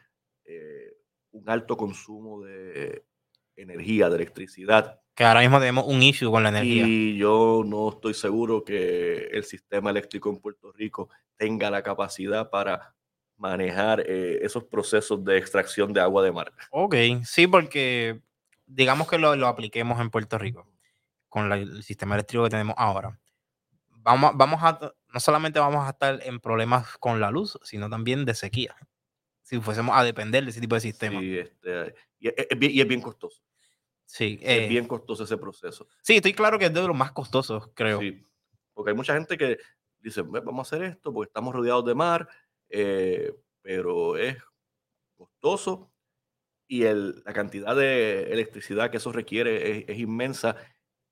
eh, un alto consumo de energía, de electricidad. Que ahora mismo tenemos un issue con la energía. Y yo no estoy seguro que el sistema eléctrico en Puerto Rico tenga la capacidad para manejar eh, esos procesos de extracción de agua de mar. Ok, sí, porque digamos que lo, lo apliquemos en Puerto Rico. con la- el sistema eléctrico que tenemos ahora, vamos, vamos a, no solamente vamos a estar en problemas con la luz, sino también de sequía. Si fuésemos a depender de ese tipo de sistema. Sí, Sí, este, y, es, y es bien costoso. eh, es bien costoso ese proceso. sí, estoy claro que es de los más costosos, creo. Sí, porque hay mucha gente que dice, "Ve, vamos a hacer esto porque estamos rodeados de mar, eh, pero es costoso y el- la cantidad de electricidad que eso requiere es, es inmensa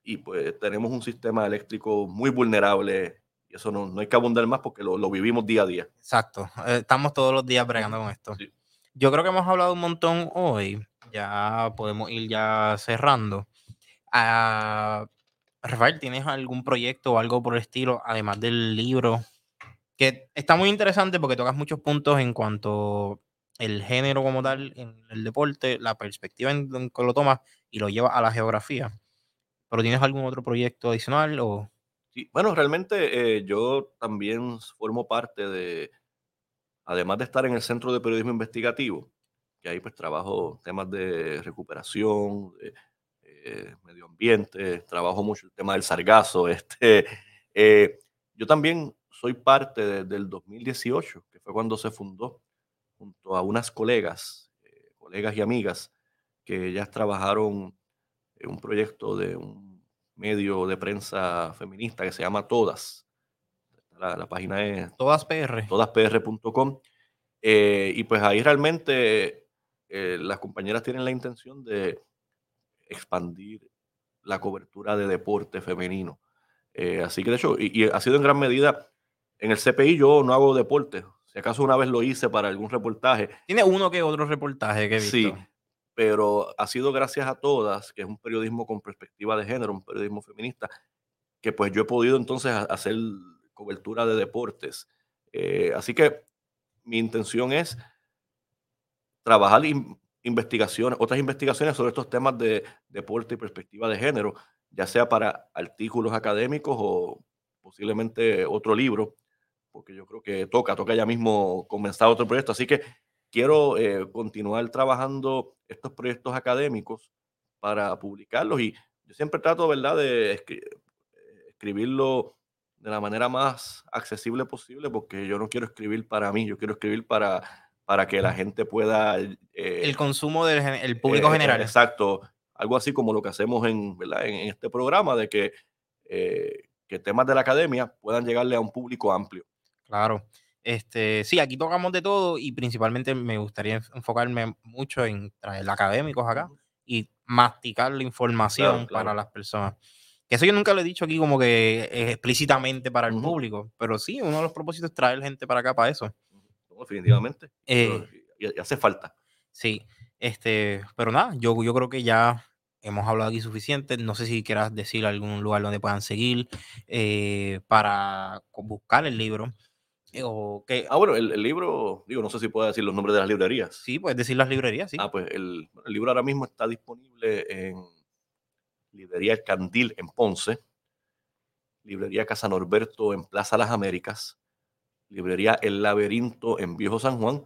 y pues tenemos un sistema eléctrico muy vulnerable y eso no, no hay que abundar más porque lo, lo vivimos día a día. Exacto. eh, estamos todos los días bregando con esto. Sí. Yo creo que hemos hablado un montón hoy. Ya podemos ir ya cerrando. Ah, Rafael, ¿tienes algún proyecto o algo por el estilo, además del libro? Que está muy interesante porque tocas muchos puntos en cuanto el género como tal en el deporte, la perspectiva en, en que lo tomas y lo llevas a la geografía. ¿Pero tienes algún otro proyecto adicional o Sí, bueno, realmente eh, yo también formo parte de, además de estar en el Centro de Periodismo Investigativo, que ahí pues trabajo temas de recuperación, eh, medio ambiente, trabajo mucho el tema del sargazo. [laughs] Este, eh, yo también soy parte de- del 2018, que fue cuando se fundó, junto a unas colegas, colegas y amigas, que ellas trabajaron en un proyecto de un medio de prensa feminista que se llama Todas. La, la página es todas PR? todaspr.com. eh, y pues ahí realmente eh, las compañeras tienen la intención de expandir la cobertura de deporte femenino. Eh, así que de hecho, y, y ha sido en gran medida, en el CPI yo no hago deporte. Si acaso una vez lo hice para algún reportaje, Tiene uno que otro reportaje que he visto. Sí, pero ha sido gracias a todas, que es un periodismo con perspectiva de género, un periodismo feminista, que pues yo he podido entonces ha- hacer cobertura de deportes. Eh, así que mi intención es trabajar in- investigaciones, otras investigaciones sobre estos temas de deporte y perspectiva de género, ya sea para artículos académicos o posiblemente otro libro, porque yo creo que toca, toca ya mismo comenzar otro proyecto. Así que quiero eh, continuar trabajando estos proyectos académicos para publicarlos y yo siempre trato, ¿verdad?, de escri- eh, escribirlo de la manera más accesible posible porque yo no quiero escribir para mí, yo quiero escribir para, para que la gente pueda... eh, El consumo del el público eh, eh, general. Exacto, algo así como lo que hacemos en, ¿verdad? en, en este programa, de que, eh, que temas de la academia puedan llegarle a un público amplio. Claro. Este, sí, aquí tocamos de todo y principalmente me gustaría enf- enfocarme mucho en traer académicos acá y masticar la información para claro. las personas. Que eso yo nunca lo he dicho aquí como que explícitamente para el público, pero sí, uno de los propósitos es traer gente para acá para eso. No, definitivamente. Eh, y, hace falta. Sí, este, pero nada, yo, yo creo que ya hemos hablado aquí suficiente. No sé si quieras decir algún lugar donde puedan seguir eh, para buscar el libro. Eh, o que Ah, bueno, el, el libro, digo, no sé si puedo decir los nombres de las librerías. sí, puedes decir las librerías, sí. Ah, pues el libro ahora mismo está disponible en Librería El Candil en Ponce, Librería Casa Norberto en Plaza Las Américas, Librería El Laberinto en Viejo San Juan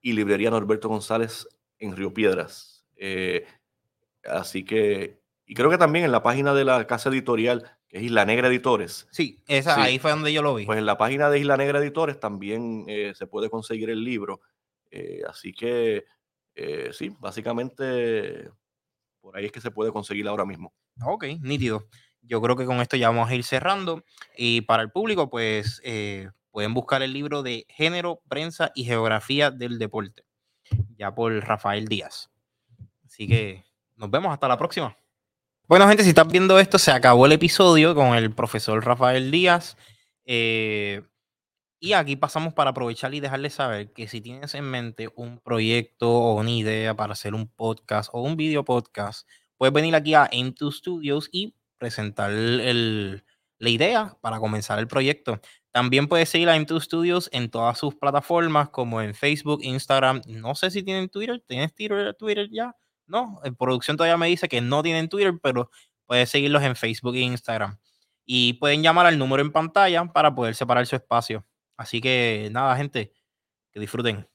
y Librería Norberto González en Río Piedras. Eh, así que, y creo que también en la página de la casa editorial, que es Isla Negra Editores, Sí, esa, Sí. ahí fue donde yo lo vi. pues en la página de Isla Negra Editores también eh, se puede conseguir el libro. Eh, así que, eh, sí, básicamente por ahí es que se puede conseguir ahora mismo. Ok, nítido. Yo creo que con esto ya vamos a ir cerrando. Y para el público, pues pueden buscar el libro de Género, Prensa y Geografía del Deporte, ya por Rafael Díaz. Así que nos vemos hasta la próxima. Bueno, gente, si estás viendo esto, se acabó el episodio con el profesor Rafael Díaz. Eh, y aquí pasamos para aprovechar y dejarles saber que si tienes en mente un proyecto o una idea para hacer un podcast o un video podcast, puedes venir aquí a Into Studios y presentar el- la idea para comenzar el proyecto. También puedes seguir a Into Studios en todas sus plataformas, como en Facebook, Instagram. No sé si tienen Twitter. ¿Tienes Twitter, Twitter ya? No, en producción todavía me dice que no tienen Twitter, pero puedes seguirlos en Facebook e Instagram. Y pueden llamar al número en pantalla para poder separar su espacio. Así que nada, gente, que disfruten.